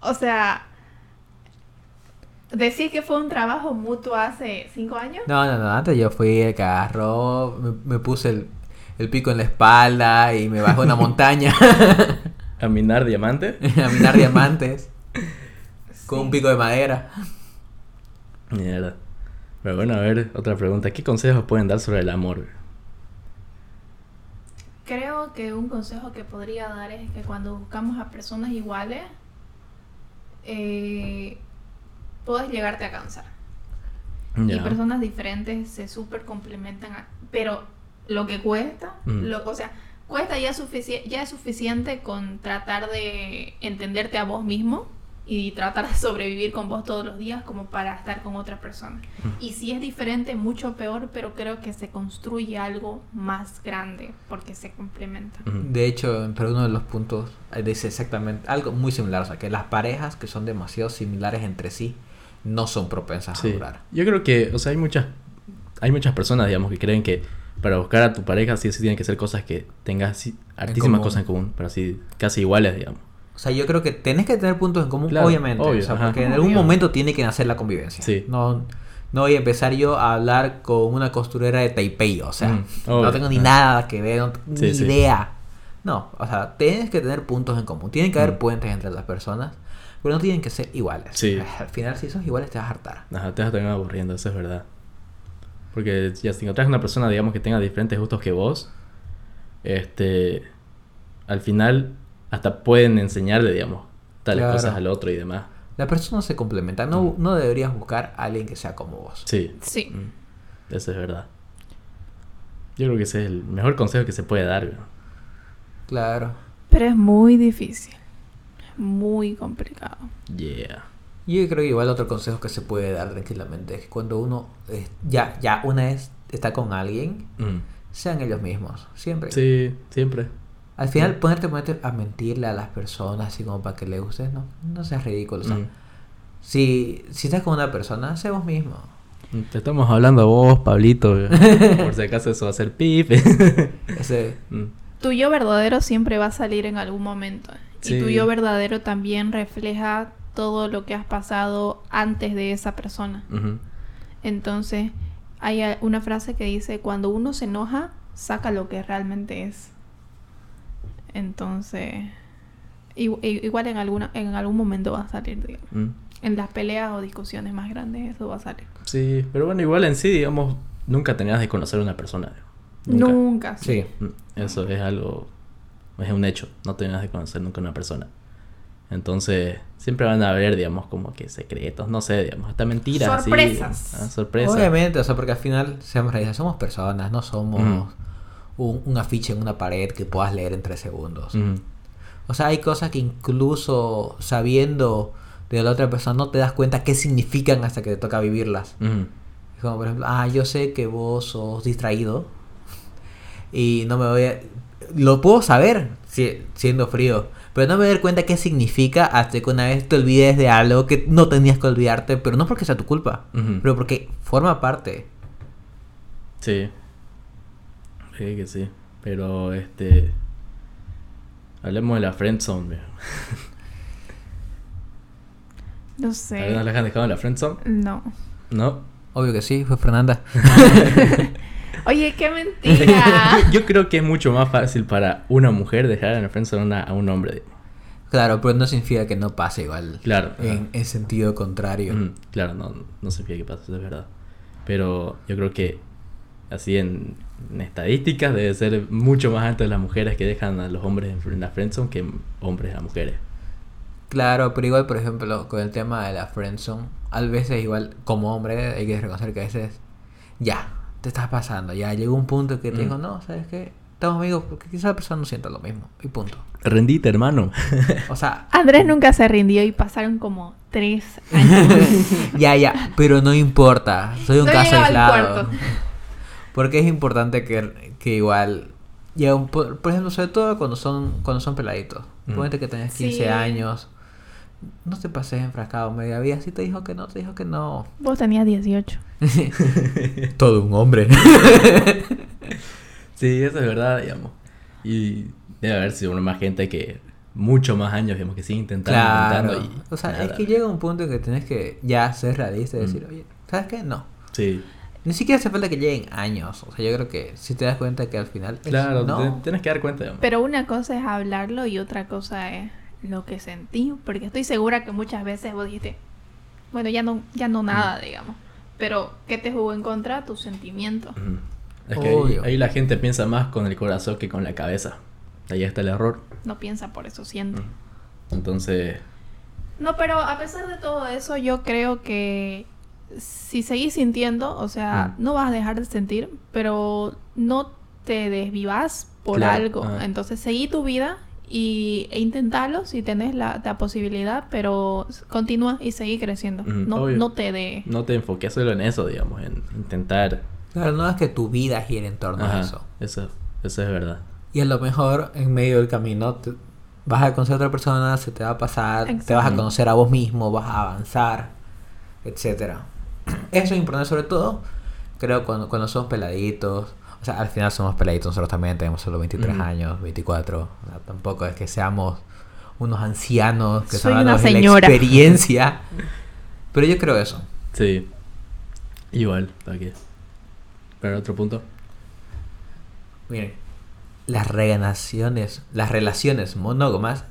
O sea, decir que fue un trabajo mutuo hace cinco años. No, no, no. Antes yo fui el agarró, me, me puse el, el pico en la espalda y me bajó una montaña A minar diamante. a minar diamantes con un pico de madera. Mierda. Pero bueno, a ver, otra pregunta. ¿Qué consejos pueden dar sobre el amor? Creo que un consejo que podría dar es que cuando buscamos a personas iguales, eh, puedes llegarte a cansar. Y personas diferentes se súper complementan, a- pero lo que cuesta, Mm. lo, o sea, cuesta ya, sufici- ya es suficiente con tratar de entenderte a vos mismo y tratar de sobrevivir con vos todos los días como para estar con otra persona. Y si es diferente, mucho peor, pero creo que se construye algo más grande porque se complementan. Ujú. De hecho, entre uno de los puntos eh, dice exactamente algo muy similar. O sea, que las parejas que son demasiado similares entre sí no son propensas a durar. Yo creo que, o sea, hay muchas, hay muchas personas, digamos, que creen que para buscar a tu pareja sí sí tienen que ser cosas que tengas así, hartísimas cosas en común, pero así casi iguales, digamos. O sea, yo creo que tenés que tener puntos en común, Claro, obviamente. obvio, o sea, ajá. porque en algún Obvio. momento tiene que nacer la convivencia. Sí. No, no voy a empezar yo a hablar con una costurera de Taipei. O sea, Mm, no tengo ni ajá. nada que ver, no tengo Sí, ni sí. idea. No, o sea, tienes que tener puntos en común. Tienen que haber Mm. puentes entre las personas, pero no tienen que ser iguales. Sí. Al final, si sos iguales, te vas a hartar. Ajá, te vas a terminar aburriendo, eso es verdad. Porque ya si encontrás una persona, digamos, que tenga diferentes gustos que vos, este, al final hasta pueden enseñarle, digamos, tales Claro. cosas al otro y demás. La persona se complementa. No, Mm. no deberías buscar a alguien que sea como vos. Sí, Sí. mm, eso es verdad. Yo creo que ese es el mejor consejo que se puede dar. Claro. Pero es muy difícil. Muy complicado. Yeah. Yo creo que igual otro consejo que se puede dar tranquilamente es que cuando uno eh, ya, ya una vez está con alguien, Mm. sean ellos mismos, siempre. Sí, siempre. Al final ponerte, ponerte a mentirle a las personas así como para que le gustes, no, no seas ridículo. O sea, Mm. si, si estás con una persona, sé vos mismo. Mm, Te estamos hablando a vos, Pablito. güey. Por si acaso eso va a ser pip. Ese, Mm. Tu yo verdadero siempre va a salir en algún momento. Sí. Y tu yo verdadero también refleja todo lo que has pasado antes de esa persona. Entonces, hay una frase que dice, cuando uno se enoja, saca lo que realmente es. Entonces, igual en, alguna, en algún momento va a salir, digamos. Mm. en las peleas o discusiones más grandes eso va a salir. Sí, pero bueno, igual en sí, digamos, nunca tenías de conocer a una persona. Nunca. Nunca. Sí. Mm, Eso es algo, es un hecho, no tenías de conocer nunca a una persona. Entonces, siempre van a haber, digamos, como que secretos, no sé, digamos, hasta mentiras. Sorpresas. ah, sorpresas. Obviamente, o sea, porque al final, seamos realistas, somos personas, no somos Ujú. un, un afiche en una pared que puedas leer en tres segundos. Ujú. O sea, hay cosas que incluso sabiendo de la otra persona no te das cuenta qué significan hasta que te toca vivirlas. Ujú. Como por ejemplo, ah, yo sé que vos sos distraído y no me voy a... Lo puedo saber si- siendo frío, pero no me dar cuenta qué significa hasta que una vez te olvides de algo que no tenías que olvidarte, pero no porque sea tu culpa, pero porque forma parte. Sí. Sí, que sí. Pero, este... Hablemos de la friendzone. No ¿Alguna sé. vez han dejado en la friendzone? No. No. Obvio que sí, fue Fernanda. Oye, qué mentira. Yo creo que es mucho más fácil para una mujer dejar en la friendzone a, un hombre. claro, pero no significa que no pase igual. Claro. En, en sentido contrario. Ujú, Claro, no, no significa que pase, eso es verdad. Pero yo creo que así en, en estadísticas debe ser mucho más alto las mujeres que dejan a los hombres en, en la friendzone que hombres a mujeres. Claro, pero igual, por ejemplo, con el tema de la friendzone, a veces igual, como hombre, hay que reconocer que a veces, ya, te estás pasando, ya llegó un punto que te Mm. digo, no, ¿sabes qué? Estamos amigos porque quizá la persona no sienta lo mismo, y punto. Rendite, hermano. O sea, Andrés nunca se rindió y pasaron como tres años. ya, ya, pero no importa, soy un No caso aislado. Porque es importante que, que igual, llega un pu- por ejemplo, sobre todo cuando son, cuando son peladitos. Mm. Ponete que tenés 15 Sí. años, no te pases enfrascado media vida, si te dijo que no, te dijo que no. Vos tenías 18. Todo un hombre. Sí, eso es verdad, digamos. Y debe haber sido más gente que mucho más años, digamos, que sigue intentando, Claro. intentando y O sea, nada. es que llega un punto en que tienes que ya ser realista y decir, Mm. oye, ¿sabes qué? No. Sí, Ni siquiera hace falta que lleguen años. O sea, yo creo que si te das cuenta que al final. es claro, no. te- tienes que dar cuenta, digamos. Pero una cosa es hablarlo y otra cosa es lo que sentí. Porque estoy segura que muchas veces vos dijiste, bueno, ya no, ya no nada, digamos. Pero, ¿qué te jugó en contra? Tus sentimientos. Es que ahí, la gente piensa más con el corazón que con la cabeza. Ahí está el error. No piensa por eso, siente. Entonces, No, pero a pesar de todo eso, yo creo que si seguís sintiendo, o sea, no vas a dejar de sentir, pero no te desvivas por Claro, algo. ah. Entonces, seguí tu vida y, e intentalo si tenés la, la posibilidad, pero continúa y seguí creciendo. No, obvio. no te de... no te enfoques solo en eso, digamos, en intentar. Claro, no es que tu vida gire en torno Ajá, a eso. eso. Eso es verdad. Y a lo mejor en medio del camino te- vas a conocer a otra persona, se te va a pasar, te vas a conocer a vos mismo, vas a avanzar, etcétera. Eso es importante sobre todo, creo, cuando, cuando somos peladitos. O sea, al final somos peladitos, nosotros también tenemos solo 23 Ujú. años, 24. O sea, tampoco es que seamos unos ancianos que de la experiencia. Pero yo creo eso. Sí. Igual, aquí. Pero otro punto. Miren, las relaciones, las relaciones monógamas,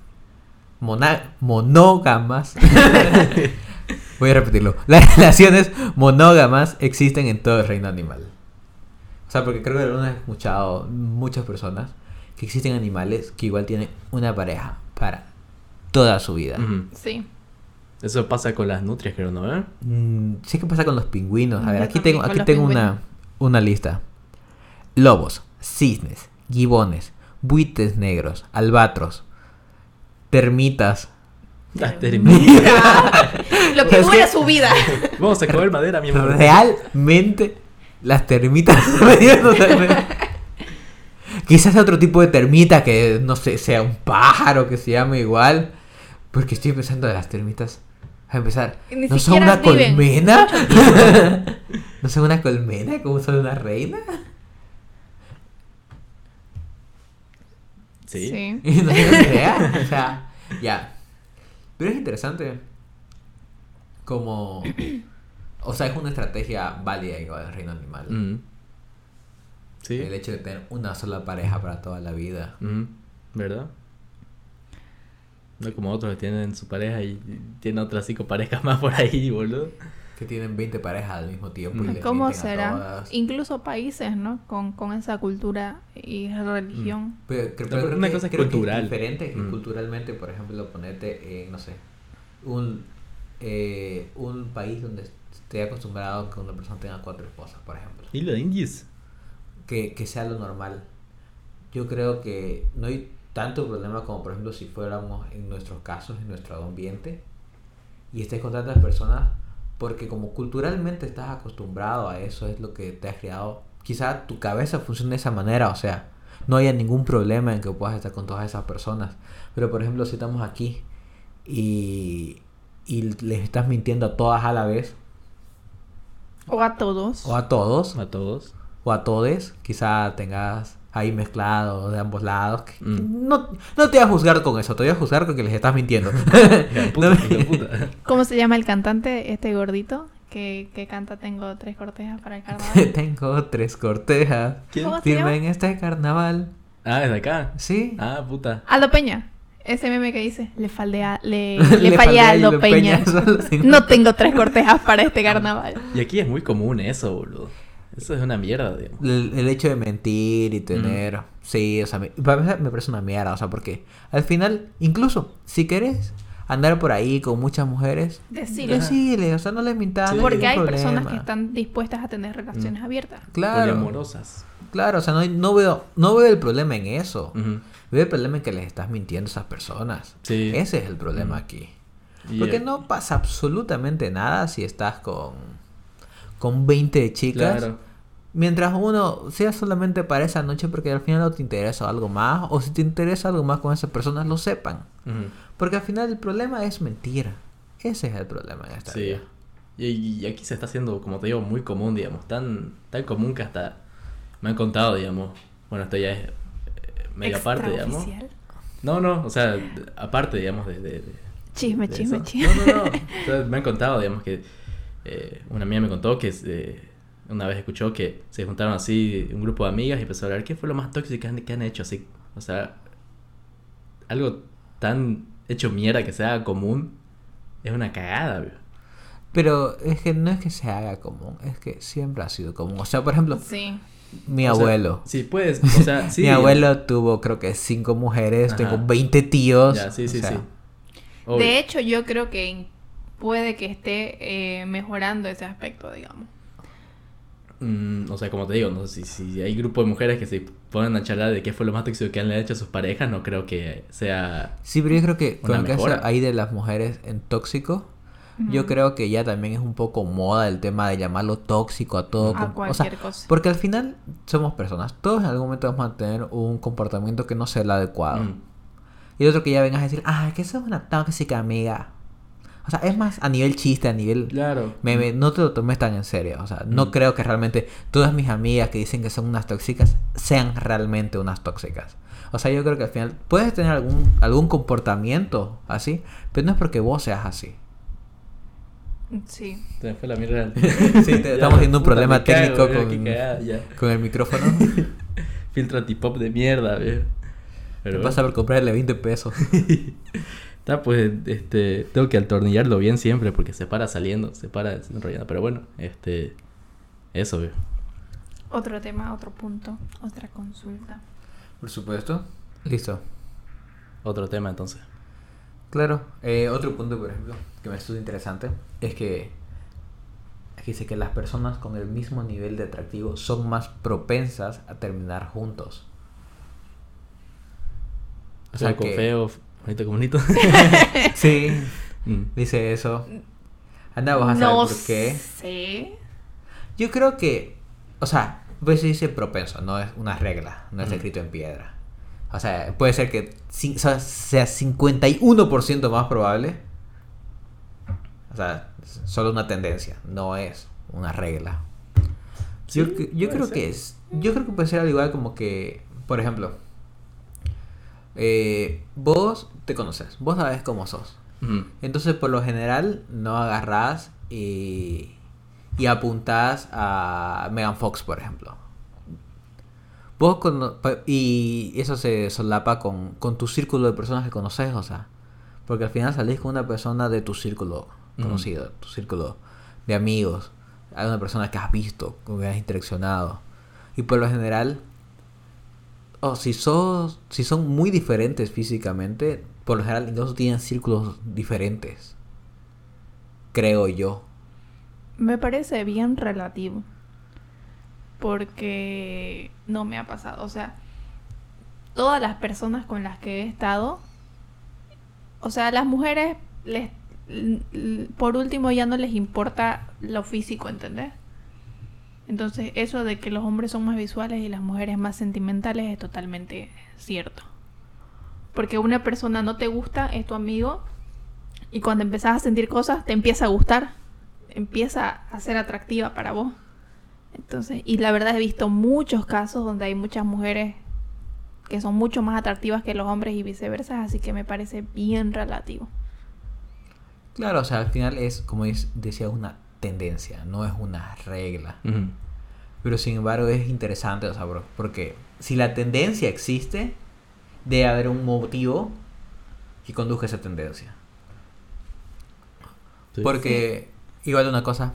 mona- monógamas, voy a repetirlo, las relaciones monógamas existen en todo el reino animal. O sea, porque creo que alguna vez he escuchado muchas personas que existen animales que igual tienen una pareja para toda su vida. Sí. Eso pasa con las nutrias, creo, ¿no? ¿Eh? Mm, sí que pasa con los pingüinos. A ver, Yo aquí tengo, aquí tengo una, una lista. Lobos, cisnes, gibones, buitres negros, albatros, termitas. Las termitas. Lo que dura su vida. Vamos a comer madera, mi amor. Realmente las termitas Quizás otro tipo de termita que no sé, sea un pájaro que se llame igual. Porque estoy pensando de las termitas. A empezar. Ni ¿No son una viven. colmena? ¿No son una colmena como son una reina? Sí. Y no tengo ni idea. O sea, ya. Pero es interesante. Como. O sea, es una estrategia válida igual del reino animal. Sí. El hecho de tener una sola pareja para toda la vida. Ujú. ¿Verdad? No como otros que tienen su pareja y tienen otras cinco parejas más por ahí, boludo. Que tienen 20 parejas al mismo tiempo. y Mm. ¿Cómo será? Incluso países, ¿no? Con, con esa cultura y religión. Pero, cre- pero pero creo una que- cosa es creo que cultural. diferente Mm. culturalmente, por ejemplo, ponerte en, no sé, un, eh, un país donde esté acostumbrado a que una persona tenga cuatro esposas, por ejemplo. ¿Y lo indies? Que, que sea lo normal. Yo creo que no hay tanto problema como, por ejemplo, si fuéramos en nuestros casos, en nuestro ambiente, y estés con tantas personas, porque como culturalmente estás acostumbrado a eso, es lo que te has creado. Quizá tu cabeza funcione de esa manera, o sea, no haya ningún problema en que puedas estar con todas esas personas. Pero, por ejemplo, si estamos aquí y, y les estás mintiendo a todas a la vez, O a todos. o a todos, A todos. o a todes, quizá tengas ahí mezclado de ambos lados. Mm. No, no te voy a juzgar con eso, te voy a juzgar con que les estás mintiendo. Puta, puta. ¿Cómo se llama el cantante, este gordito? Que, que canta Tengo tres cortejas para el carnaval. Tengo tres cortejas. ¿Quién? ¿Cómo se Firme en este carnaval. Ah, es de acá. Sí. Ah, puta. Aldo Peña. Ese meme que dice, le faldea, le, Le le, fallé a Aldo Peña. Peña, no tengo tres cortejas para este carnaval. Y aquí es muy común eso, boludo. Eso es una mierda, digamos. El, el hecho de mentir y tener... Sí, o sea, me, para mí me parece una mierda, o sea, porque al final, incluso, si querés andar por ahí con muchas mujeres, Decirlo. decile, o sea, no les mintas. Sí. no Porque hay ningún personas que problema. están dispuestas a tener relaciones Mm. abiertas. Claro, Poliamorosas. claro, o sea, no, no, veo, no veo el problema en eso. Ujú. Veo el problema en que les estás mintiendo a esas personas. Sí. Ese es el problema Mm. aquí. Porque no pasa absolutamente nada si estás con, con 20 chicas. Claro. Mientras uno sea solamente para esa noche porque al final no te interesa algo más. O si te interesa algo más con esas personas, lo sepan. Porque al final el problema es mentir. Ese es el problema en esta Sí. vida. Y, y aquí se está haciendo, como te digo, muy común, digamos. Tan, tan común que hasta me han contado, digamos. Bueno, esto ya es medio aparte, digamos. No, no, o sea, aparte, digamos, de... de- de- Chisme, de chisme, eso. chisme. No, no, no. O sea, me han contado, digamos, que eh, una amiga me contó que eh, una vez escuchó que se juntaron así un grupo de amigas y empezó a hablar qué fue lo más tóxico que han, que han hecho, así. O sea, algo tan hecho mierda que sea común es una cagada. Pero es que no es que se haga común. Es que siempre ha sido común. O sea, por ejemplo, Sí. Mi O sea, abuelo. sí, puedes, o sea, sí. mi abuelo tuvo creo que cinco mujeres. Ajá. Tengo 20 tíos. Ya, sí, sí, sea, sí. Obvio. De hecho, yo creo que puede que esté eh, mejorando ese aspecto, digamos. Mm, o sea, como te digo, no si, si hay grupo de mujeres que se ponen a charlar de qué fue lo más tóxico que han hecho a sus parejas, no creo que sea... Sí, pero yo creo que con el caso ahí de las mujeres en tóxico, yo creo que ya también es un poco moda el tema de llamarlo tóxico a todo. A com- o sea, cualquier cosa. porque al final somos personas. Todos en algún momento vamos a tener un comportamiento que no sea el adecuado. Mm, Y otro que ya vengas a decir, ah, que sos una tóxica amiga. O sea, es más a nivel chiste, a nivel claro. meme, no te lo tomes tan en serio. O sea, no Mm. creo que realmente todas mis amigas que dicen que son unas tóxicas sean realmente unas tóxicas. O sea, yo creo que al final puedes tener algún, algún comportamiento así, pero no es porque vos seas así. Sí. Se me fue la mierda. Sí, te- estamos teniendo un problema cago, técnico con- qué cagada, ya. Con el micrófono. Filtro antipop de mierda, veo. Pero Te pasa por comprarle 20 pesos. Está pues, este, tengo que atornillarlo bien siempre porque se para saliendo, se para enrollando. Pero bueno, este, eso, veo. Otro tema, otro punto, otra consulta. Por supuesto. Listo. Otro tema entonces. Claro. Eh, otro punto, por ejemplo, que me estuvo interesante, es que aquí dice que las personas con el mismo nivel de atractivo son más propensas a terminar juntos. O sea, con que- feo, bonito con bonito. Sí, Mm. dice eso. Anda, vos a saber no por qué. sé. Yo creo que, o sea, pues se dice propenso, no es una regla, no es Ujú. escrito en piedra. O sea, puede ser que o sea, sea 51% más probable. O sea, es solo una tendencia, no es una regla. yo Sí, yo creo ser. que es, yo creo que puede ser al igual como que, por ejemplo, eh, vos te conoces, vos sabes cómo sos. Entonces, por lo general, no agarrás y, y apuntás a Megan Fox, por ejemplo. Vos cono- pa- y eso se solapa con, con tu círculo de personas que conoces, o sea, Porque al final salís con una persona de tu círculo conocido, tu círculo de amigos, hay una persona que has visto, con que has interaccionado. Y por lo general, o si, sos, si son muy diferentes físicamente, por lo general incluso tienen círculos diferentes. Creo yo. Me parece bien relativo. Porque no me ha pasado. O sea, todas las personas con las que he estado. O sea, las mujeres les, por último ya no les importa lo físico, ¿entendés? Entonces, eso de que los hombres son más visuales y las mujeres más sentimentales es totalmente cierto. Porque una persona no te gusta, es tu amigo, y cuando empezás a sentir cosas, te empieza a gustar, empieza a ser atractiva para vos. Entonces, y la verdad he visto muchos casos donde hay muchas mujeres que son mucho más atractivas que los hombres y viceversa, así que me parece bien relativo. Claro, o sea, al final es, como es- decía, una tendencia, no es una regla. Pero sin embargo es interesante, o sea, bro, porque si la tendencia existe, debe haber un motivo que conduzca a esa tendencia. Sí. Porque igual una cosa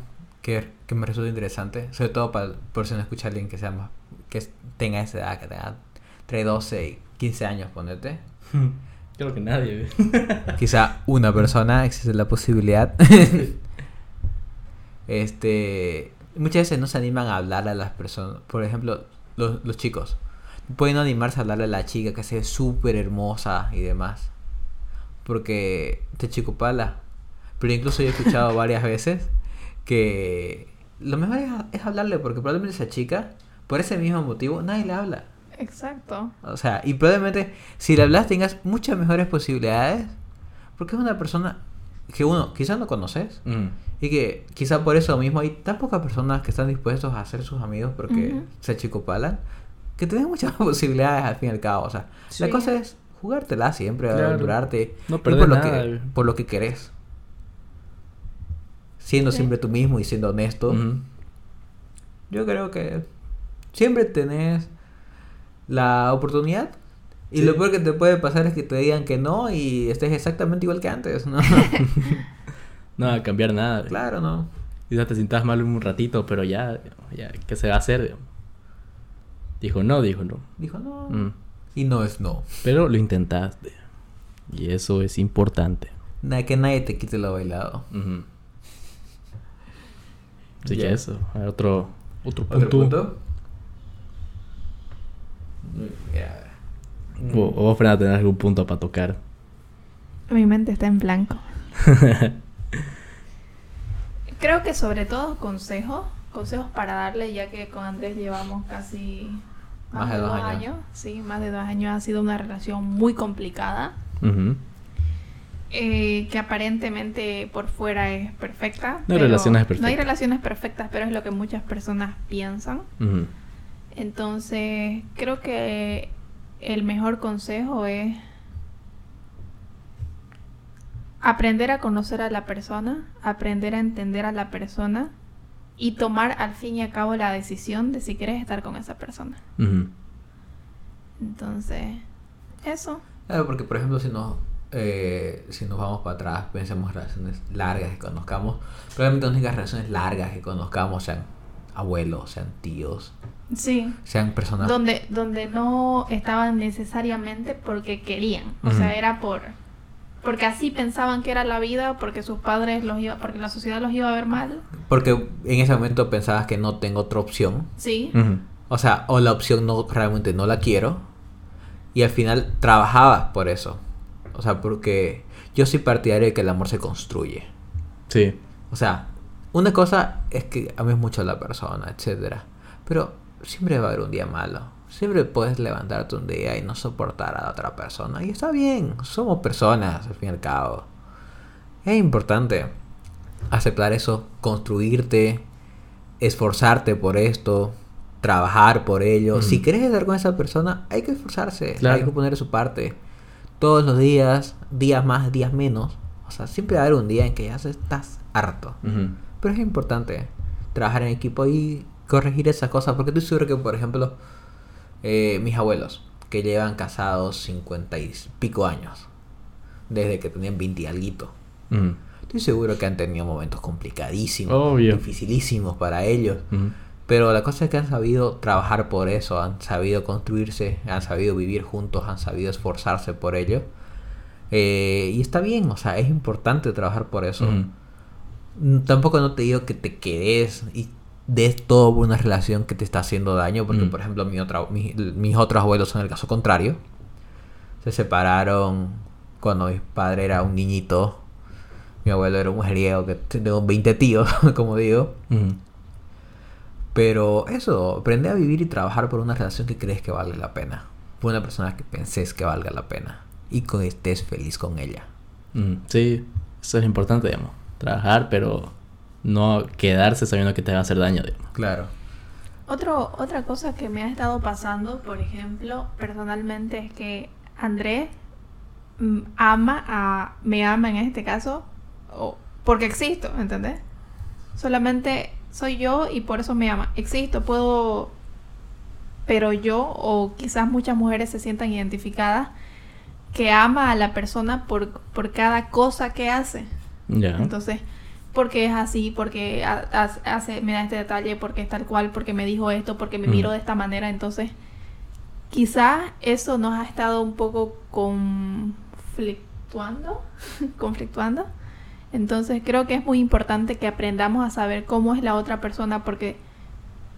que, que me resulta interesante, sobre todo para, por si no escucha a alguien que sea más, que tenga esa edad, que tenga entre 12 y 15 años, ponete. Creo que nadie. Quizá una persona, existe la posibilidad. este, muchas veces no se animan a hablar a las personas. Por ejemplo, los, los chicos. Pueden animarse a hablarle a la chica que se ve súper hermosa y demás. Porque te chico pala. Pero incluso yo he escuchado varias veces que lo mejor es, es hablarle porque probablemente esa chica, por ese mismo motivo, nadie le habla. Exacto. O sea, y probablemente si le hablas tengas muchas mejores posibilidades. Porque es una persona que uno quizás no conoces. Ujú. Y que quizá por eso mismo hay tan pocas personas que están dispuestos a ser sus amigos porque Ujú. se chicopalan. Que tienen muchas posibilidades al fin y al cabo. O sea, la Sí. cosa es jugártela siempre, Claro. aventurarte. No perder por lo nada. que Por lo que querés. Siendo Sí. siempre tú mismo y siendo honesto. Yo creo que siempre tenés la oportunidad. Y Sí. lo peor que te puede pasar es que te digan que no y estés exactamente igual que antes, ¿no? No va a cambiar nada. claro, ¿no? Quizás te sientas mal un ratito, pero ya, ya, ¿qué se va a hacer? Dijo no, dijo no. Dijo no. Mm. Y no es no. Pero lo intentaste. Y eso es importante. Na- que nadie te quite lo bailado. Así Ya. que eso. A ver, Otro, otro punto. ¿Otro punto? O vos, Fernanda, tenés algún punto para tocar. Mi mente está en blanco. Creo que sobre todo consejos, consejos para darle, ya que con Andrés llevamos casi Más de dos años. Sí, más de dos años. Ha sido una relación muy complicada, Ujú. Eh, que aparentemente por fuera es perfecta. No hay relaciones No hay perfectas. relaciones perfectas, pero es lo que muchas personas piensan. Entonces, creo que el mejor consejo es aprender a conocer a la persona, aprender a entender a la persona y tomar al fin y al cabo la decisión de si quieres estar con esa persona. Entonces, eso. Claro, porque por ejemplo, si nos, eh, si nos vamos para atrás, pensemos relaciones largas que conozcamos. Probablemente las únicas relaciones largas que conozcamos sean abuelos, sean tíos, Sí. sean personas. Donde, donde no estaban necesariamente porque querían. O sea, era por... Porque así pensaban que era la vida, porque sus padres los iba, porque la sociedad los iba a ver mal. Porque en ese momento pensabas que no tengo otra opción. Sí. O sea, o la opción no realmente no la quiero. Y al final trabajabas por eso. O sea, porque yo soy partidario de que el amor se construye. Sí. O sea, una cosa es que ames mucho a la persona, etcétera. Pero siempre va a haber un día malo. Siempre puedes levantarte un día y no soportar a la otra persona. Y está bien, somos personas, al fin y al cabo. Es importante aceptar eso, construirte, esforzarte por esto, trabajar por ello. Si quieres estar con esa persona, hay que esforzarse, Claro. hay que poner su parte. Todos los días, días más, días menos. O sea, siempre va a haber un día en que ya estás harto. Pero es importante trabajar en equipo y corregir esas cosas. Porque estoy seguro que, por ejemplo, eh, mis abuelos, que llevan casados 50 y pico años, desde que tenían 20 y alguito. Estoy seguro que han tenido momentos complicadísimos, Obvio. dificilísimos para ellos. Pero la cosa es que han sabido trabajar por eso, han sabido construirse, han sabido vivir juntos, han sabido esforzarse por ello. Eh, y está bien, o sea, es importante trabajar por eso. Mm, Tampoco no te digo que te quedes y des todo por una relación que te está haciendo daño, porque Mm. por ejemplo mi otra, mi- mis otros abuelos son el caso contrario. Se separaron cuando mi padre era un niñito. Mi abuelo era un mujeriego que tengo 20 tíos, como digo. Pero eso, aprende a vivir y trabajar por una relación que crees que vale la pena. Por una persona que penses que valga la pena. Y que estés feliz con ella. Ujú. Sí, eso es importante, digamos. Trabajar, pero no quedarse sabiendo que te va a hacer daño, digamos. Claro. Otro, otra cosa que me ha estado pasando, por ejemplo, personalmente, es que Andrés mm, ama a. me ama en este caso, o- porque existo, ¿entendés? Solamente soy yo y por eso me ama. Existo, puedo. Pero yo, o quizás muchas mujeres se sientan identificadas, que ama a la persona por, por cada cosa que hace. Ya. Entonces, porque es así, porque ha- ha- hace, me da este detalle, porque es tal cual, porque me dijo esto, porque me Mm. miró de esta manera. Entonces, quizás eso nos ha estado un poco conflictuando, conflictuando. Entonces, creo que es muy importante que aprendamos a saber cómo es la otra persona, porque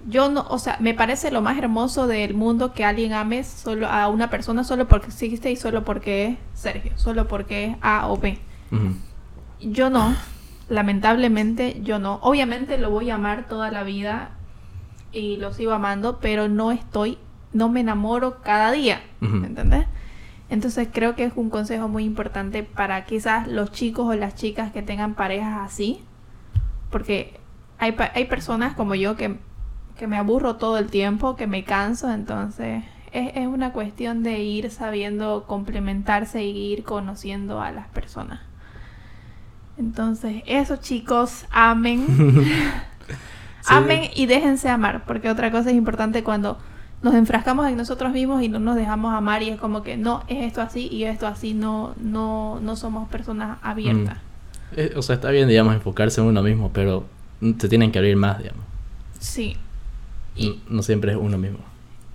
yo no, o sea, me parece lo más hermoso del mundo que alguien ame solo a una persona solo porque existe y solo porque es Sergio, solo porque es A o B. Yo no, lamentablemente yo no. Obviamente lo voy a amar toda la vida y lo sigo amando, pero no estoy, no me enamoro cada día. ¿me ¿entendés? Entonces creo que es un consejo muy importante para quizás los chicos o las chicas que tengan parejas así, porque hay, hay personas como yo que, que me aburro todo el tiempo, que me canso, entonces es, es una cuestión de ir sabiendo complementarse y ir conociendo a las personas. Entonces, eso chicos, amen. Sí. Amen y déjense amar, porque otra cosa es importante cuando nos enfrascamos en nosotros mismos y no nos dejamos amar y es como que no, es esto así y esto así, no, no, no somos personas abiertas. Eh, o sea, está bien, digamos, enfocarse en uno mismo, pero mm, se tienen que abrir más, digamos. Sí. Y, No, no siempre es uno mismo.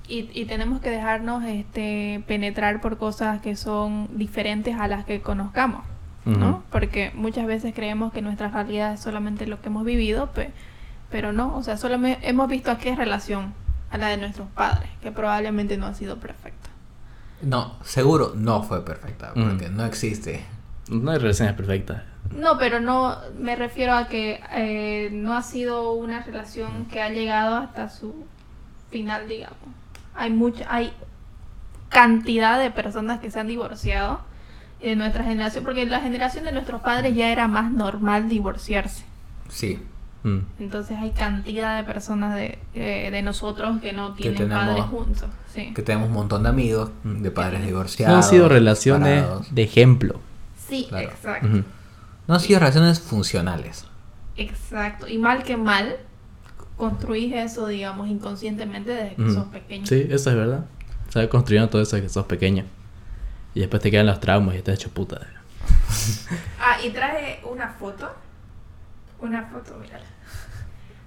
y, y tenemos que dejarnos este penetrar por cosas que son diferentes a las que conozcamos, ¿no? Ujú. Porque muchas veces creemos que nuestra realidad es solamente lo que hemos vivido, pe- pero no, o sea, solo hemos visto aquí es relación a la de nuestros padres, que probablemente no ha sido perfecta. No, seguro no fue perfecta, Mm. porque no existe. No hay relaciones perfectas. No, pero no me refiero a que eh, no ha sido una relación que ha llegado hasta su final, digamos. Hay mucha, hay cantidad de personas que se han divorciado y de nuestra generación, porque en la generación de nuestros padres ya era más normal divorciarse. Sí. Mm. Entonces hay cantidad de personas de, eh, de nosotros que no tienen tenemos- padres juntos. Sí. Que tenemos un montón de amigos, Mm. de padres No divorciados. han sido relaciones separados. de ejemplo. Sí, Claro. exacto. No han sido relaciones funcionales. Exacto. Y mal que mal, construís eso, digamos, inconscientemente desde que sos pequeño. Sí, eso es verdad. Sabes construyendo todo eso desde que sos pequeño. Y después te quedan los traumas y estás hecho puta. Ah, y traje una foto. Una foto, mira.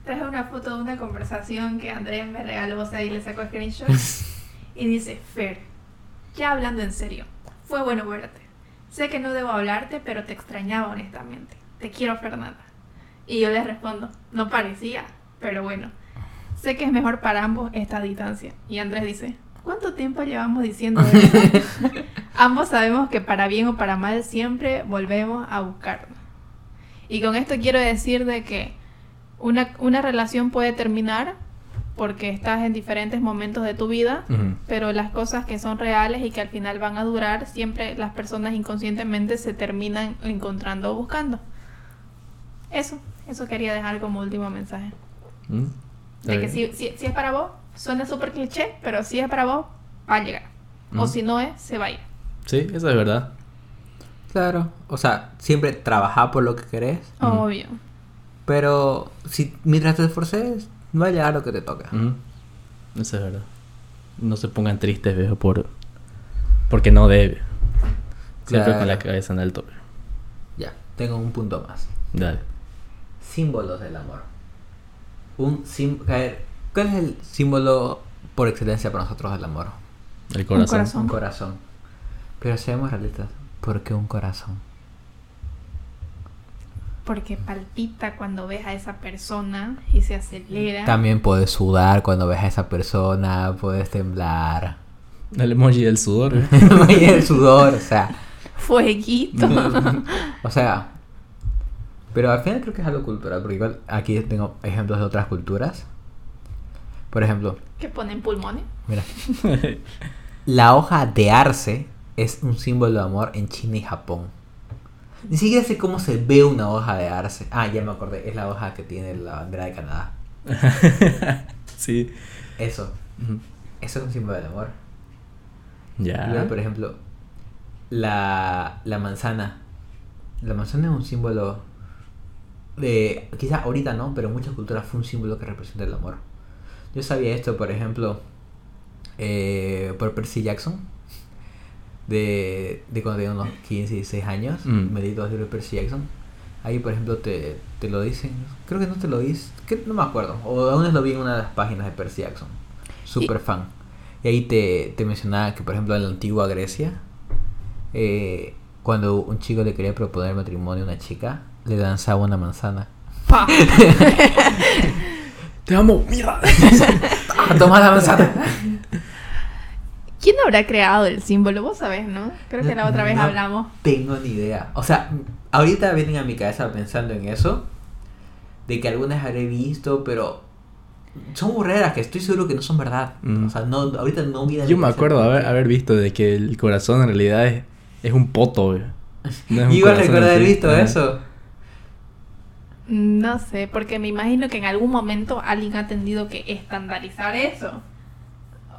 Traje una foto de una conversación que Andrés me regaló, o sea, y le sacó screenshot. y dice, Fer, ya hablando en serio, fue bueno verte. Sé que no debo hablarte, pero te extrañaba honestamente. Te quiero, Fernanda. Y yo le respondo, no parecía, pero bueno. Sé que es mejor para ambos esta distancia. Y Andrés dice, ¿cuánto tiempo llevamos diciendo eso? ambos sabemos que para bien o para mal siempre volvemos a buscarnos. Y con esto quiero decir de que una, una relación puede terminar porque estás en diferentes momentos de tu vida, Ujú. pero las cosas que son reales y que al final van a durar, siempre las personas inconscientemente se terminan encontrando o buscando. Eso, eso quería dejar como último mensaje. Mm. De que si, si, si es para vos, suena súper cliché, pero si es para vos, va a llegar. O Ujú. si no es, se va a ir. Sí, eso es verdad. Claro. O sea, siempre trabajar por lo que querés. Obvio. Pero si mientras te esforces, va a llegar lo que te toca. Eso es verdad. No se pongan tristes, viejo, por... Porque no debe. Siempre con la cabeza en alto. pero- Ya, tengo un punto más. Dale. Símbolos del amor. Un sim a ver, ¿cuál es el símbolo por excelencia para nosotros del amor? El corazón. corazón. Un corazón. Pero seamos realistas, ¿por qué un corazón? Porque palpita cuando ves a esa persona y se acelera. También puedes sudar cuando ves a esa persona, puedes temblar. El emoji del sudor. ¿eh? el sudor, o sea, Fueguito. o sea, pero al final creo que es algo cultural, porque igual aquí tengo ejemplos de otras culturas. Por ejemplo, que ponen pulmones. mira, la hoja de arce es un símbolo de amor en China y Japón. Ni siquiera sé cómo se ve una hoja de arce. Ah, ya me acordé, es la hoja que tiene la bandera de Canadá. sí. Eso, eso es un símbolo de amor. Luego, Ya. por ejemplo, la, la manzana. La manzana es un símbolo de. Quizá ahorita no, pero en muchas culturas fue un símbolo que representa el amor. Yo sabía esto, por ejemplo, eh, por Percy Jackson. De, de cuando tenía unos 15, 16 años. Mm. Me leí dos libros de Percy Jackson. Ahí, por ejemplo, te, te lo dicen. Creo que no te lo dicen. No me acuerdo. O aún lo vi en una de las páginas de Percy Jackson. Super fan. Y ahí te, te mencionaba que, por ejemplo, en la antigua Grecia, eh, cuando un chico le quería proponer matrimonio a una chica, le lanzaba una manzana. Pa. Te amo, mira. ¡Ah, toma la manzana! ¿Quién habrá creado el símbolo? Vos sabés, ¿no? Creo que la otra vez No hablamos. Tengo ni idea. O sea, ahorita vienen a mi cabeza pensando en eso, de que algunas habré visto, pero son burreras que estoy seguro que no son verdad. Mm. O sea, no, ahorita no viene Yo me acuerdo haber, visto de que el corazón en realidad es, es un poto, güey. No es un Igual recuerdo haber visto Ajá. eso. No sé, porque me imagino que en algún momento alguien ha tenido que estandarizar eso.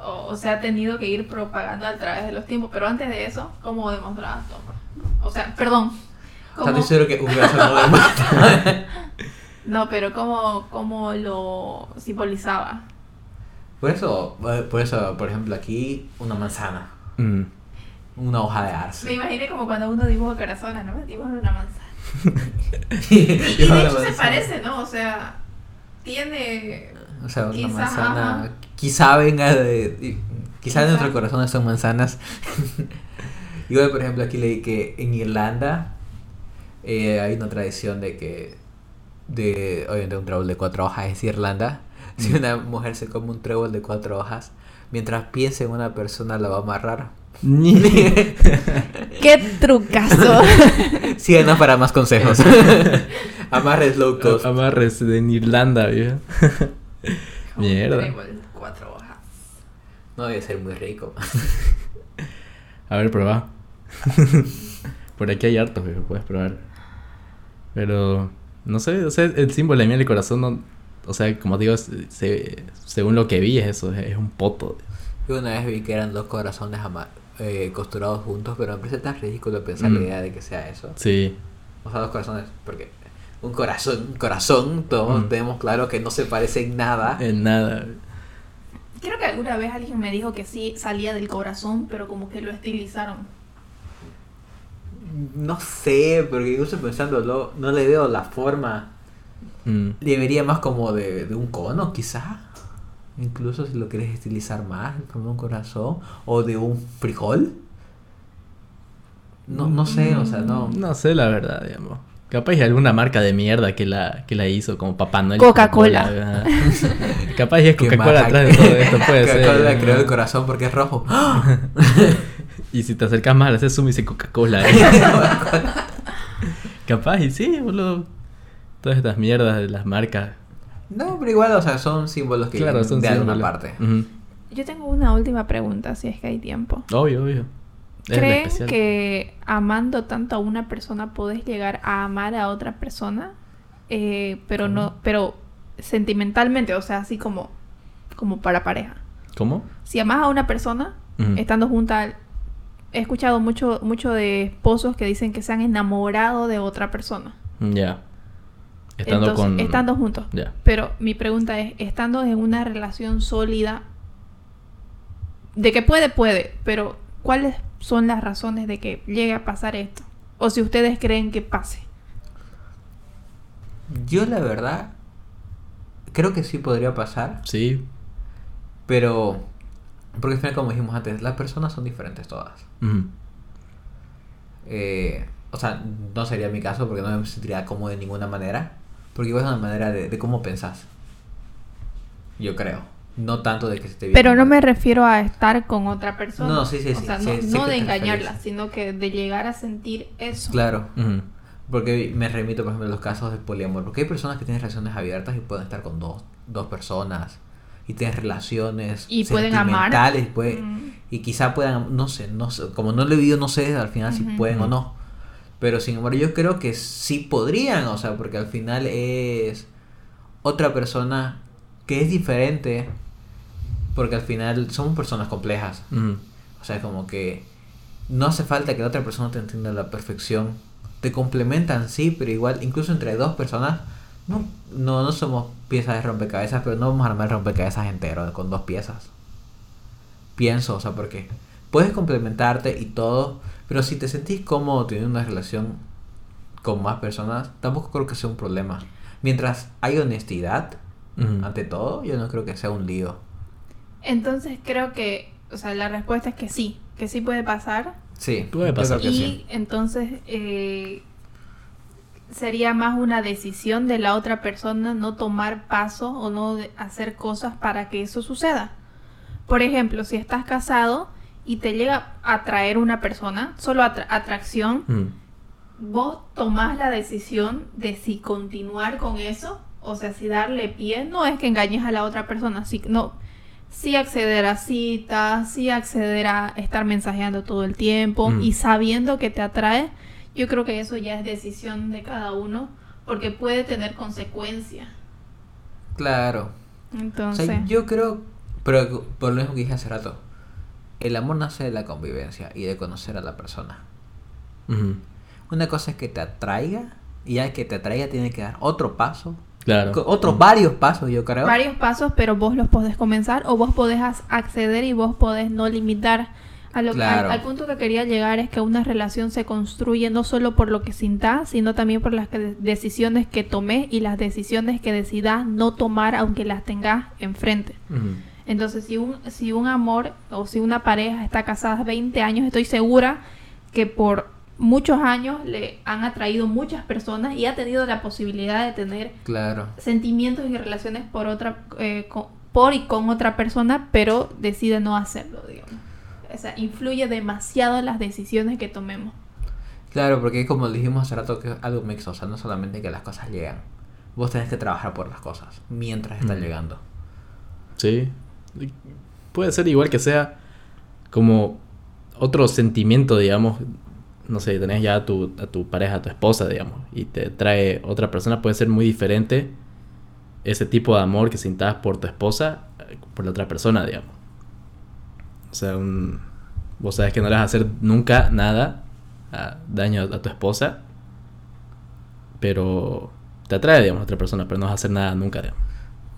O, o sea, ha tenido que ir propagando a través de los tiempos. Pero antes de eso, ¿cómo demostrabas tu amor? O sea, perdón. O sea, ¿cómo- estoy seguro que un corazón no demuestra. No, pero ¿cómo, cómo lo simbolizaba? Por eso, por eso, por ejemplo, aquí una manzana, Mm. una hoja de Me arce. imaginé como cuando uno dibuja corazones, ¿no? Dibuja una manzana. y Y de hecho se parece, ¿no? O sea, tiene... O sea, una Quizá, manzana. ajá. Quizá venga de. de- Quizá de Quizá. nuestros corazones son manzanas. Igual, por ejemplo, aquí leí que en Irlanda eh, hay una tradición de que. De, obviamente, un trébol de cuatro hojas es Irlanda. Si una mujer se come un trébol de cuatro hojas, mientras piense en una persona, la va a amarrar. ¡Qué trucazo! Síganos para más consejos. Amarres low cost. Amarres en Irlanda, viejo. Mierda. Cuatro hojas. No debe ser muy rico. A ver, prueba. Por aquí hay hartos, viejo, puedes probar. Pero, no sé, o sea, el símbolo de miel y corazón, no, o sea, como digo, se- según lo que vi, es eso, es, es un poto. Yo una vez vi que eran dos corazones eh, costurados juntos, pero me parece tan ridículo pensar la Mm. idea de que sea eso. Sí, O sea, dos corazones, porque un corazón, un corazón, todos Mm. tenemos claro que no se parece en nada. en nada. Creo que alguna vez alguien me dijo que sí salía del corazón, pero como que lo estilizaron. No sé, porque incluso pensándolo, no le veo la forma. Mm. Le vería más como de, de un cono, quizá. Incluso si lo quieres estilizar más, como un corazón. O de un frijol. No, no sé, o sea, no. No sé la verdad, digamos. Capaz hay alguna marca de mierda que la, que la hizo, como Papá Noel. Coca-Cola. Capaz es Coca-Cola atrás de todo esto, puede ser. Coca-Cola creó el corazón porque es rojo. Y si te acercas más, le haces zoom y dice Coca-Cola. ¿eh? Capaz, y sí, boludo. Todas estas mierdas de las marcas. No, pero igual, o sea, son símbolos que Claro, son de alguna parte. Yo tengo una última pregunta, si es que hay tiempo. Obvio, obvio. ¿Creen que amando tanto a una persona podés llegar a amar a otra persona? Eh, pero no, pero sentimentalmente, o sea, así como, como para pareja. ¿Cómo? Si amas a una persona, estando junta, he escuchado mucho, mucho de esposos que dicen que se han enamorado de otra persona. Ya. Estando Entonces, con. Estando juntos. Ya. Pero mi pregunta es, estando en una relación sólida, de que puede, puede, pero ¿cuáles son las razones de que llegue a pasar esto. O si ustedes creen que pase. Yo la verdad creo que sí podría pasar, Sí. pero porque al final como dijimos antes, las personas son diferentes todas. Eh, o sea, no sería mi caso porque no me sentiría cómodo de ninguna manera, porque igual es una manera de, de cómo pensás. Yo creo, no tanto de que se te Pero no mal. me refiero a estar con otra persona. No, sí, sí, O sí, sea, sí, no, de engañarla, sino que de llegar a sentir eso. Claro, porque me remito por ejemplo a los casos de poliamor, porque hay personas que tienen relaciones abiertas y pueden estar con dos, dos personas y tienen relaciones Y pueden amar. sentimentales, y puede- Mm. y quizá puedan, no sé, no sé, como no lo he vivido, no sé al final si pueden o no. Pero sin embargo, yo creo que sí podrían, o sea, porque al final es otra persona que es diferente, porque al final somos personas complejas. O sea, como que no hace falta que la otra persona te entienda a la perfección. Te complementan, sí, pero igual, incluso entre dos personas, no, no, no somos piezas de rompecabezas, pero no vamos a armar el rompecabezas entero con dos piezas. Pienso, o sea, porque puedes complementarte y todo, pero si te sentís cómodo teniendo una relación con más personas, tampoco creo que sea un problema. Mientras hay honestidad, Ante todo, yo no creo que sea un lío. Entonces creo que, o sea, la respuesta es que sí, que sí puede pasar. Sí, Puede pasar. que y sí. entonces eh, sería más una decisión de la otra persona no tomar paso o no hacer cosas para que eso suceda. Por ejemplo, si estás casado y te llega a atraer una persona, solo atra- atracción, vos tomás la decisión de si continuar con eso, o sea, si darle pie, no es que engañes a la otra persona, si, no, sí acceder a citas, sí acceder a estar mensajeando todo el tiempo Mm. y sabiendo que te atrae, yo creo que eso ya es decisión de cada uno, porque puede tener consecuencias. Claro. O Entonces, sea, yo creo, pero por lo mismo que dije hace rato, el amor nace de la convivencia y de conocer a la persona. Una cosa es que te atraiga y ya que te atraiga tiene que dar otro paso, Claro. otros varios pasos, yo creo. varios pasos, pero vos los podés comenzar o vos podés acceder y vos podés no limitar. A lo, Claro. al, al punto que quería llegar es que una relación se construye no solo por lo que sintas, sino también por las que- decisiones que tomé y las decisiones que decidas no tomar aunque las tengas enfrente. Entonces, si un, si un amor o si una pareja está casada 20 años, estoy segura que por muchos años le han atraído muchas personas y ha tenido la posibilidad de tener Claro. sentimientos y relaciones por otra eh, con- por y con otra persona, pero decide no hacerlo, digamos. O sea, influye demasiado en las decisiones que tomemos. Claro, porque como dijimos hace rato que es algo mixto, o sea, no solamente que las cosas llegan. Vos tenés que trabajar por las cosas mientras están Mm. llegando. Sí. Puede ser igual que sea como otro sentimiento, digamos. No sé, tenés ya a tu, a tu pareja, a tu esposa, digamos, y te trae otra persona, puede ser muy diferente ese tipo de amor que sintas por tu esposa, eh, por la otra persona, digamos. O sea, un, vos sabes que no le vas a hacer nunca nada a daño a tu esposa, pero te atrae, digamos, a otra persona, pero no vas a hacer nada nunca, digamos.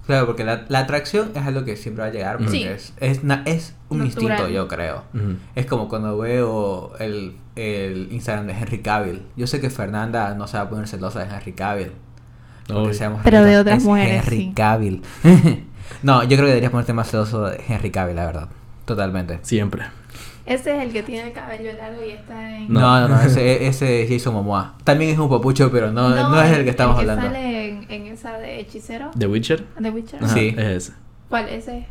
Claro, porque la, la atracción es algo que siempre va a llegar, porque Sí. es, es, na- es un Natural. instinto, yo creo. Es como cuando veo el, el Instagram de Henry Cavill. Yo sé que Fernanda no se va a poner celosa de Henry Cavill. Porque seamos Pero de otras es mujeres, Henry sí. Cavill. no, yo creo que deberías ponerte más celoso de Henry Cavill, la verdad. Totalmente. Siempre. Ese es el que tiene el cabello largo y está en... No, No. no, ese, ese es Jason Momoa. También es un papucho, pero no, no, es el que estamos hablando. sale en, en esa de hechicero, The Witcher. de Witcher. Ajá, Sí. es ese. ¿Cuál? Ese.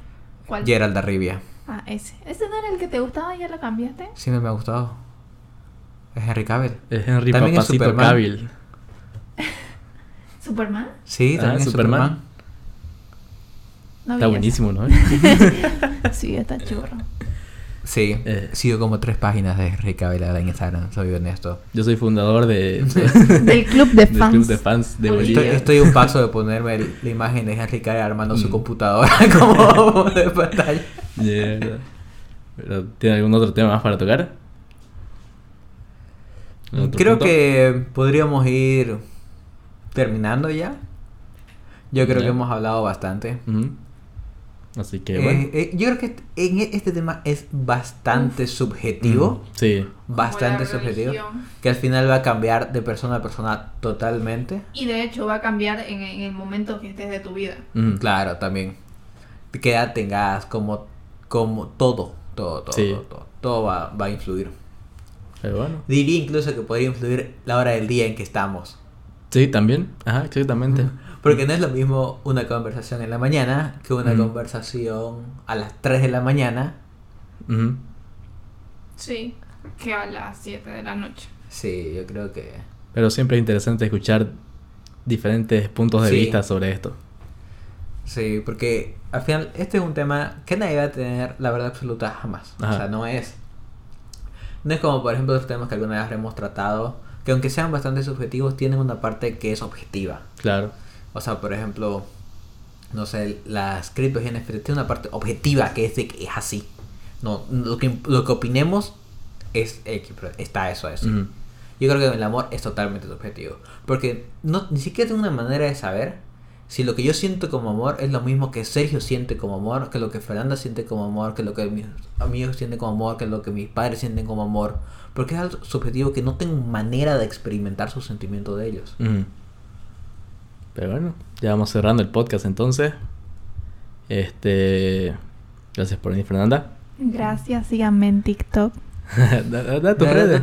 ¿Cuál? Gerald de Rivia. Ah, ese. ¿Ese no era el que te gustaba y ya lo cambiaste? Siempre me ha gustado. Es Henry Cavill. Es Henry También es Superman. Cavill. ¿Superman? Sí, Ah, también es Superman. Superman. No Está buenísimo, ¿no? Sí, está churro. Sí, Eh. sigo como tres páginas de Henry Cavill en Instagram, soy honesto. Yo soy fundador de, Del club de del fans. club de fans de Estoy- Estoy, Bolivia. estoy un paso de ponerme el- la imagen de Henry Cavill armando su Mm. computadora como de pantalla. Yeah. Pero, ¿Tiene algún otro tema más para tocar? ¿Algún otro Creo punto? que podríamos ir terminando ya. Yo creo que hemos hablado bastante. Así que Eh, bueno. eh, yo creo que en e- este tema es bastante subjetivo. Mm, sí, Bastante subjetivo. religión. Que al final va a cambiar de persona a persona totalmente. Y de hecho va a cambiar en, en el momento que estés de tu vida. mm, Claro, también. Que edad tengas, como, como todo, todo, todo, Sí. todo, todo, todo va, va a influir. pero bueno. Diría incluso que podría influir la hora del día en que estamos. Sí, también. Ajá, exactamente. Porque no es lo mismo una conversación en la mañana que una Ujú. conversación a las 3 de la mañana. Sí. Que a las 7 de la noche. Sí, yo creo que... Pero siempre es interesante escuchar diferentes puntos de Sí. vista sobre esto. Sí, porque al final este es un tema que nadie va a tener la verdad absoluta jamás. Ajá. O sea, no es... No es como por ejemplo los temas que alguna vez hemos tratado, que aunque sean bastante subjetivos, tienen una parte que es objetiva. Claro. O sea, por ejemplo, no sé, las criptos y NFT tienen una parte objetiva que es de que es así. No, lo que, lo que opinemos es X, está eso así. Ujú. Yo creo que el amor es totalmente subjetivo. Porque no, ni siquiera tengo una manera de saber si lo que yo siento como amor es lo mismo que Sergio siente como amor, que lo que Fernanda siente como amor, que lo que mis amigos sienten como amor, que lo que mis padres sienten como amor. Porque es algo subjetivo que no tengo manera de experimentar sus sentimientos de ellos. Ujú. Pero bueno, ya vamos cerrando el podcast entonces. Este. Gracias por venir, Fernanda. Gracias, síganme en TikTok. da, da- tus redes.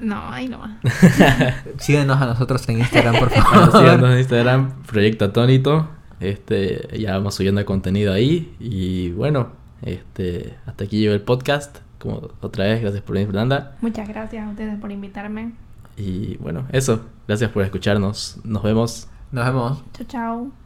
No, ahí no va. Síguenos a nosotros en Instagram, por Bueno, favor. síganos en Instagram, Proyecto Atónito. Este, ya vamos subiendo el contenido ahí. Y bueno, este, hasta aquí llegó el podcast. Como otra vez, gracias por venir, Fernanda. Muchas gracias a ustedes por invitarme. Y bueno, eso. Gracias por escucharnos. Nos vemos. Nos vemos. Chao, chao.